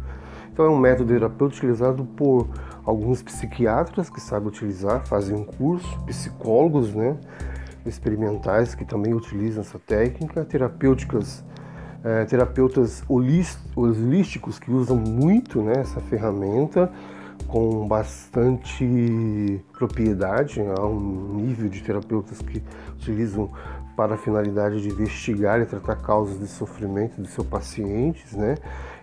Então é um método terapêutico utilizado por alguns psiquiatras que sabem utilizar, fazem um curso, psicólogos, né, experimentais que também utilizam essa técnica, terapêuticas, é, terapeutas holísticos que usam muito né, essa ferramenta com bastante propriedade, há um nível de terapeutas que utilizam para a finalidade de investigar e tratar causas de sofrimento de seus pacientes, né?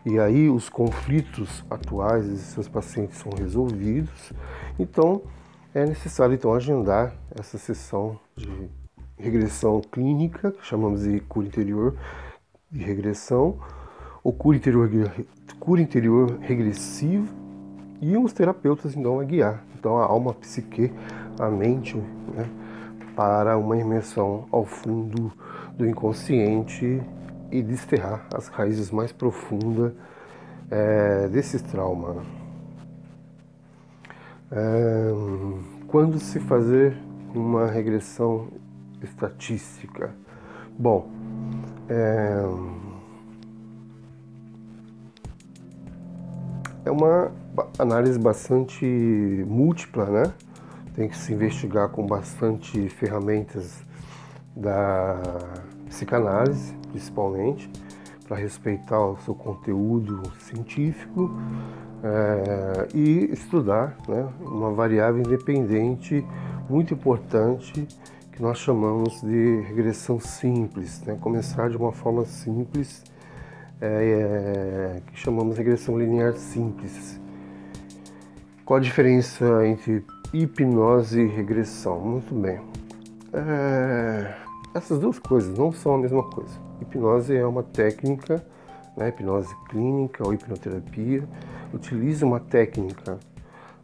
E aí os conflitos atuais de seus pacientes são resolvidos. Então é necessário então agendar essa sessão de regressão clínica, que chamamos de cura interior de regressão, ou cura interior, cura interior regressiva, e os terapeutas então a guiar então a alma, a psique, a mente, né, para uma imersão ao fundo do inconsciente e desterrar as raízes mais profundas é, desses traumas. É, quando se fazer uma regressão estatística? Bom, é, é uma análise bastante múltipla, né? Tem que se investigar com bastante ferramentas da psicanálise, principalmente, para respeitar o seu conteúdo científico é, e estudar né, uma variável independente muito importante que nós chamamos de regressão simples, né? começar de uma forma simples, é, é, que chamamos de regressão linear simples. Qual a diferença entre hipnose e regressão? Muito bem. É, essas duas coisas não são a mesma coisa. Hipnose é uma técnica, né, hipnose clínica ou hipnoterapia, utiliza uma técnica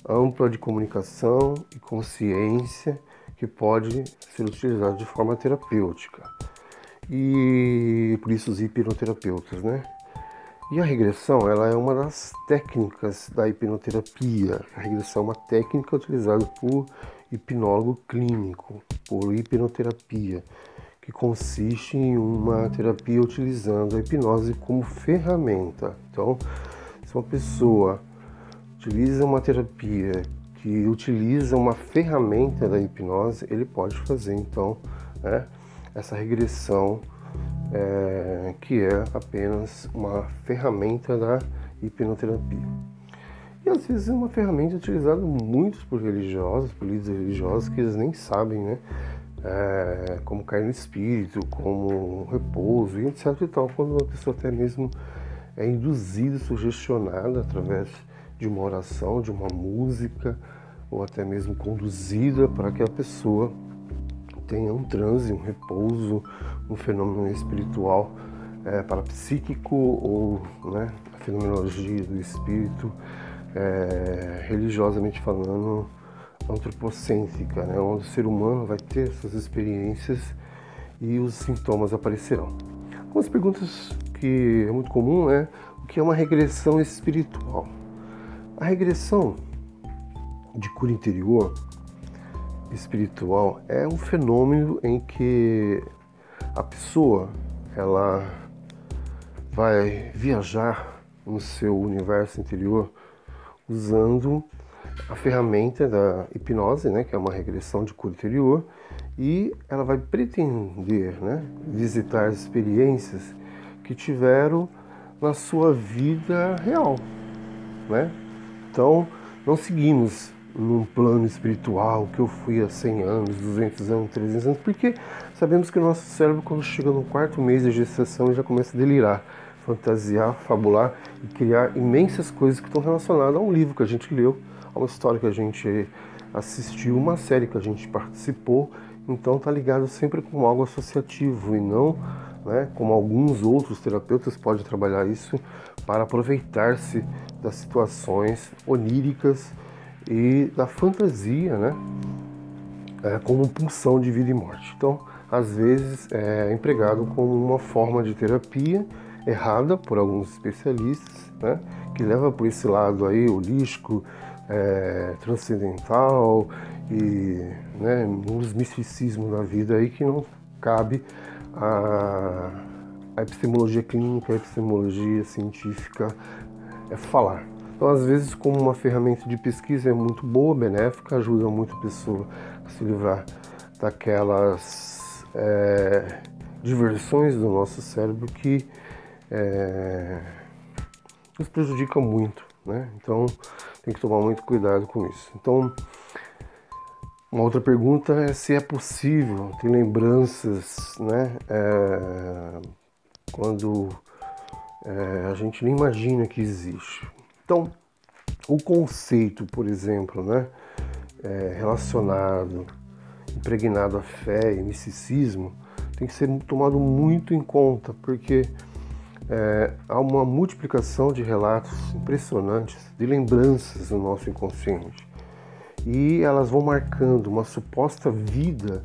ampla de comunicação e consciência que pode ser utilizada de forma terapêutica. E por isso os hipnoterapeutas, né? E a regressão, ela é uma das técnicas da hipnoterapia. A regressão é uma técnica utilizada por hipnólogo clínico, por hipnoterapia, que consiste em uma terapia utilizando a hipnose como ferramenta. Então, se uma pessoa utiliza uma terapia que utiliza uma ferramenta da hipnose, ele pode fazer então né, essa regressão é, que é apenas uma ferramenta da hipnoterapia. E às vezes é uma ferramenta utilizada muito por religiosos, por líderes religiosos, que eles nem sabem, né? É, como cair no espírito, como repouso e etc e tal, quando uma pessoa até mesmo é induzida, sugestionada através de uma oração, de uma música, ou até mesmo conduzida para que a pessoa tenha um transe, um repouso, um fenômeno espiritual é, parapsíquico ou né, a fenomenologia do espírito, é, religiosamente falando, antropocêntrica, né, onde o ser humano vai ter essas experiências e os sintomas aparecerão. Algumas perguntas que é muito comum é o que é uma regressão espiritual. A regressão de cura interior espiritual é um fenômeno em que a pessoa ela vai viajar no seu universo interior usando a ferramenta da hipnose, né, que é uma regressão de cura interior, e ela vai pretender né, visitar experiências que tiveram na sua vida real. Né? Então, não seguimos num plano espiritual que eu fui há 100 anos, 200 anos, 300 anos, porque sabemos que o nosso cérebro, quando chega no quarto mês de gestação, já começa a delirar, fantasiar, fabular e criar imensas coisas que estão relacionadas a um livro que a gente leu, a uma história que a gente assistiu, uma série que a gente participou. Então está ligado sempre com algo associativo e não né, como alguns outros terapeutas podem trabalhar isso para aproveitar-se das situações oníricas e da fantasia, né? É, como pulsão de vida e morte. Então, às vezes é empregado como uma forma de terapia errada por alguns especialistas, né? que leva por esse lado aí holístico, é, transcendental e né, uns misticismos da vida aí que não cabe a, a epistemologia clínica, a epistemologia científica é falar. Então, às vezes, como uma ferramenta de pesquisa é muito boa, benéfica, ajuda muito a pessoa a se livrar daquelas é, diversões do nosso cérebro que é, nos prejudicam muito, né? Então, tem que tomar muito cuidado com isso. Então, uma outra pergunta é se é possível ter lembranças, né? É, quando é, a gente nem imagina que existe. Então, o conceito, por exemplo, né, é, relacionado, impregnado à fé e misticismo, tem que ser tomado muito em conta, porque é, há uma multiplicação de relatos impressionantes, de lembranças no nosso inconsciente. E elas vão marcando uma suposta vida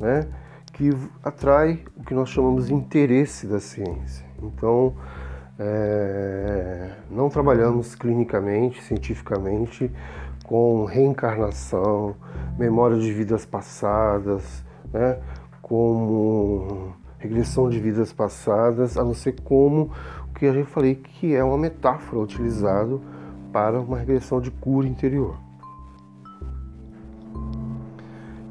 né, que atrai o que nós chamamos de interesse da ciência. Então, é, não trabalhamos clinicamente, cientificamente, com reencarnação, memória de vidas passadas, né, como regressão de vidas passadas, a não ser como o que a gente falei que é uma metáfora utilizado para uma regressão de cura interior.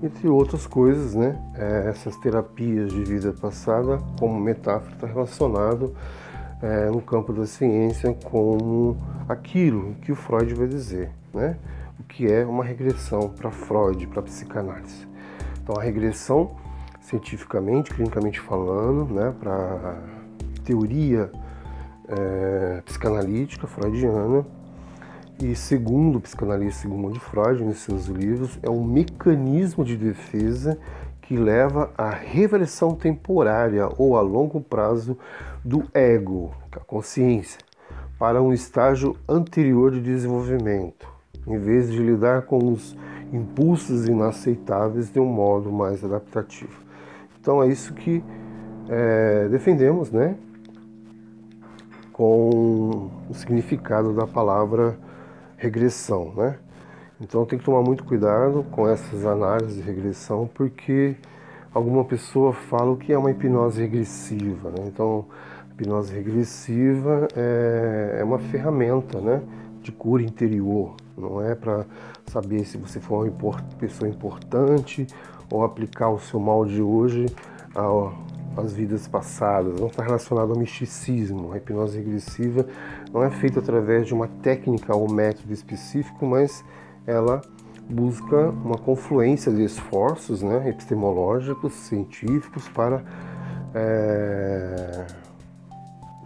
Entre outras coisas, né, é, essas terapias de vida passada, como metáfora, está relacionado é, no campo da ciência como aquilo que o Freud vai dizer, né? o que é uma regressão para Freud, para a psicanálise. Então, a regressão, cientificamente, clinicamente falando, né, para teoria é, psicanalítica freudiana, e segundo o psicanalista Sigmund Freud, nos seus livros, é um mecanismo de defesa que leva à reversão temporária ou a longo prazo do ego, a consciência, para um estágio anterior de desenvolvimento, em vez de lidar com os impulsos inaceitáveis de um modo mais adaptativo. Então é isso que é, defendemos, né? Com o significado da palavra regressão, né? Então tem que tomar muito cuidado com essas análises de regressão, porque alguma pessoa fala o que é uma hipnose regressiva. Né? Então, hipnose regressiva é, é uma ferramenta né, de cura interior, não é para saber se você for uma pessoa importante ou aplicar o seu mal de hoje às vidas passadas. Não está relacionado ao misticismo. A hipnose regressiva não é feita através de uma técnica ou método específico, mas ela busca uma confluência de esforços né, epistemológicos, científicos, para, é,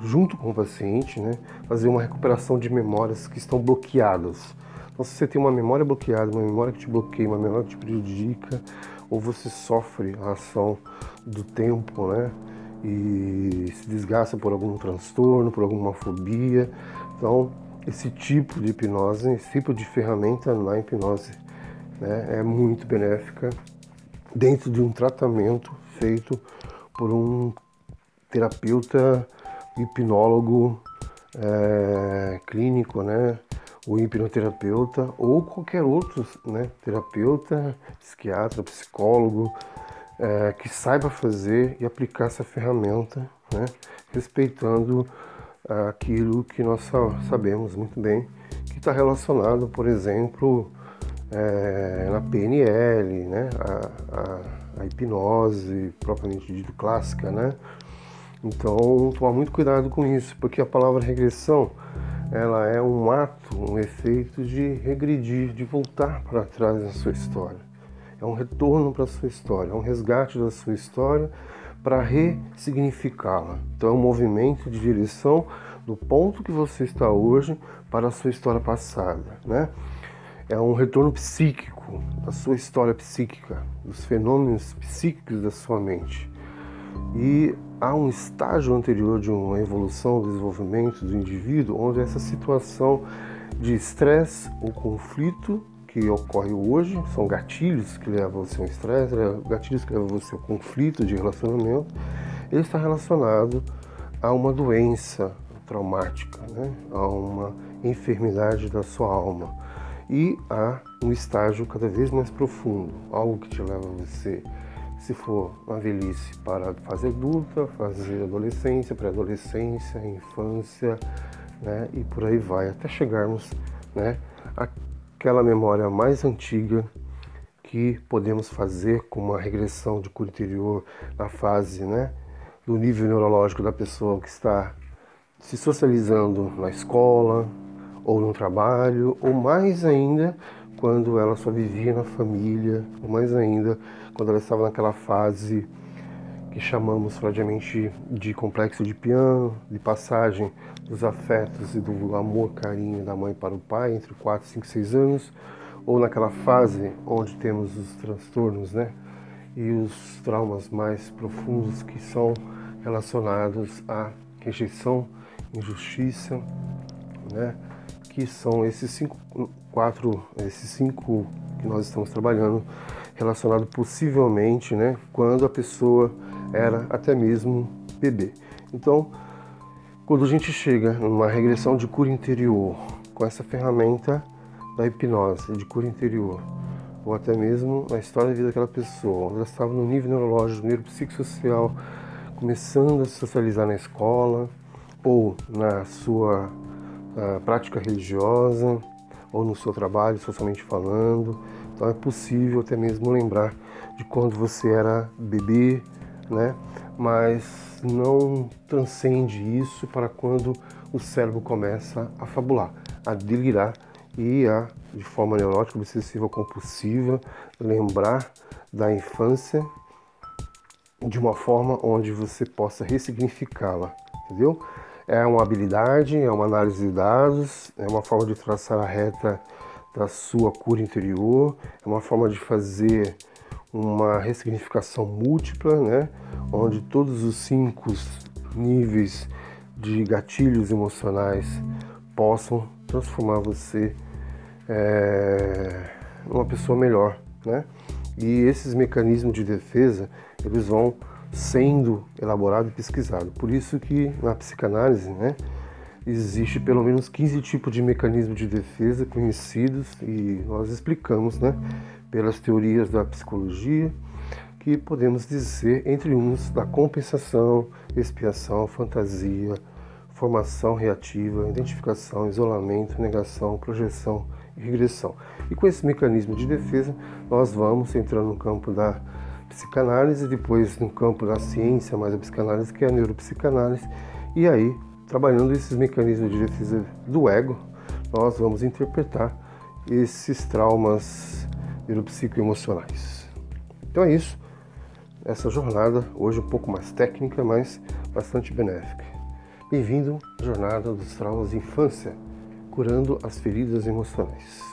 junto com o paciente, né, fazer uma recuperação de memórias que estão bloqueadas. Então, se você tem uma memória bloqueada, uma memória que te bloqueia, uma memória que te prejudica, ou você sofre a ação do tempo, né, e se desgasta por algum transtorno, por alguma fobia, então esse tipo de hipnose, esse tipo de ferramenta na hipnose né, é muito benéfica dentro de um tratamento feito por um terapeuta hipnólogo é, clínico, né, o hipnoterapeuta ou qualquer outro né, terapeuta, psiquiatra, psicólogo é, que saiba fazer e aplicar essa ferramenta, né, respeitando aquilo que nós sabemos muito bem, que está relacionado, por exemplo, é, na PNL, né, a, a, a, hipnose propriamente dito clássica, né? Então, tomar muito cuidado com isso, porque a palavra regressão, ela é um ato, um efeito de regredir, de voltar para trás na sua história. É um retorno para a sua história, é um resgate da sua história para ressignificá-la. Então é um movimento de direção do ponto que você está hoje para a sua história passada, né? É um retorno psíquico da sua história psíquica, dos fenômenos psíquicos da sua mente. E há um estágio anterior de uma evolução, desenvolvimento do indivíduo, onde essa situação de estresse ou conflito que ocorre hoje, são gatilhos que levam você ao estresse, gatilhos que levam você ao conflito de relacionamento, ele está relacionado a uma doença, traumática, né? a uma enfermidade da sua alma e a um estágio cada vez mais profundo, algo que te leva a você, se for uma velhice, para a fase adulta, fazer adolescência, pré-adolescência, infância, né? e por aí vai, até chegarmos né? Àquela memória mais antiga que podemos fazer com uma regressão de cura interior na fase né, do nível neurológico da pessoa que está se socializando na escola ou no trabalho, ou mais ainda quando ela só vivia na família, ou mais ainda quando ela estava naquela fase que chamamos freudianamente de complexo de piano, de passagem dos afetos e do amor, carinho da mãe para o pai entre 4, 5, 6 anos, ou naquela fase onde temos os transtornos, né? E os traumas mais profundos que são relacionados à rejeição, injustiça, né? Que são esses cinco, quatro, esses cinco que nós estamos trabalhando, relacionado possivelmente, né? Quando a pessoa era até mesmo bebê. Então, quando a gente chega numa regressão de cura interior com essa ferramenta da hipnose, de cura interior, ou até mesmo na história de vida daquela pessoa, ela estava no nível neurológico, no nível psicossocial, começando a se socializar na escola, ou na sua uh, prática religiosa, ou no seu trabalho, socialmente falando. Então é possível até mesmo lembrar de quando você era bebê, né? Mas não transcende isso para quando o cérebro começa a fabular, a delirar e a, de forma neurótica, obsessiva compulsiva, lembrar da infância de uma forma onde você possa ressignificá-la, entendeu? É uma habilidade, é uma análise de dados, é uma forma de traçar a reta da sua cura interior, é uma forma de fazer uma ressignificação múltipla, né? onde todos os cinco níveis de gatilhos emocionais possam transformar você é, uma pessoa melhor, né? E esses mecanismos de defesa eles vão sendo elaborados e pesquisados. Por isso que na psicanálise, né, existe pelo menos 15 tipos de mecanismos de defesa conhecidos e nós explicamos, né, pelas teorias da psicologia, que podemos dizer entre uns da compensação, expiação, fantasia, formação reativa, identificação, isolamento, negação, projeção e regressão. E com esse mecanismo de defesa, nós vamos entrando no campo da psicanálise, depois no campo da ciência, mais a psicanálise, que é a neuropsicanálise, e aí, trabalhando esses mecanismos de defesa do ego, nós vamos interpretar esses traumas neuropsicoemocionais. Então é isso. Essa jornada, hoje um pouco mais técnica, mas bastante benéfica. Bem-vindo à jornada dos traumas de infância, curando as feridas emocionais.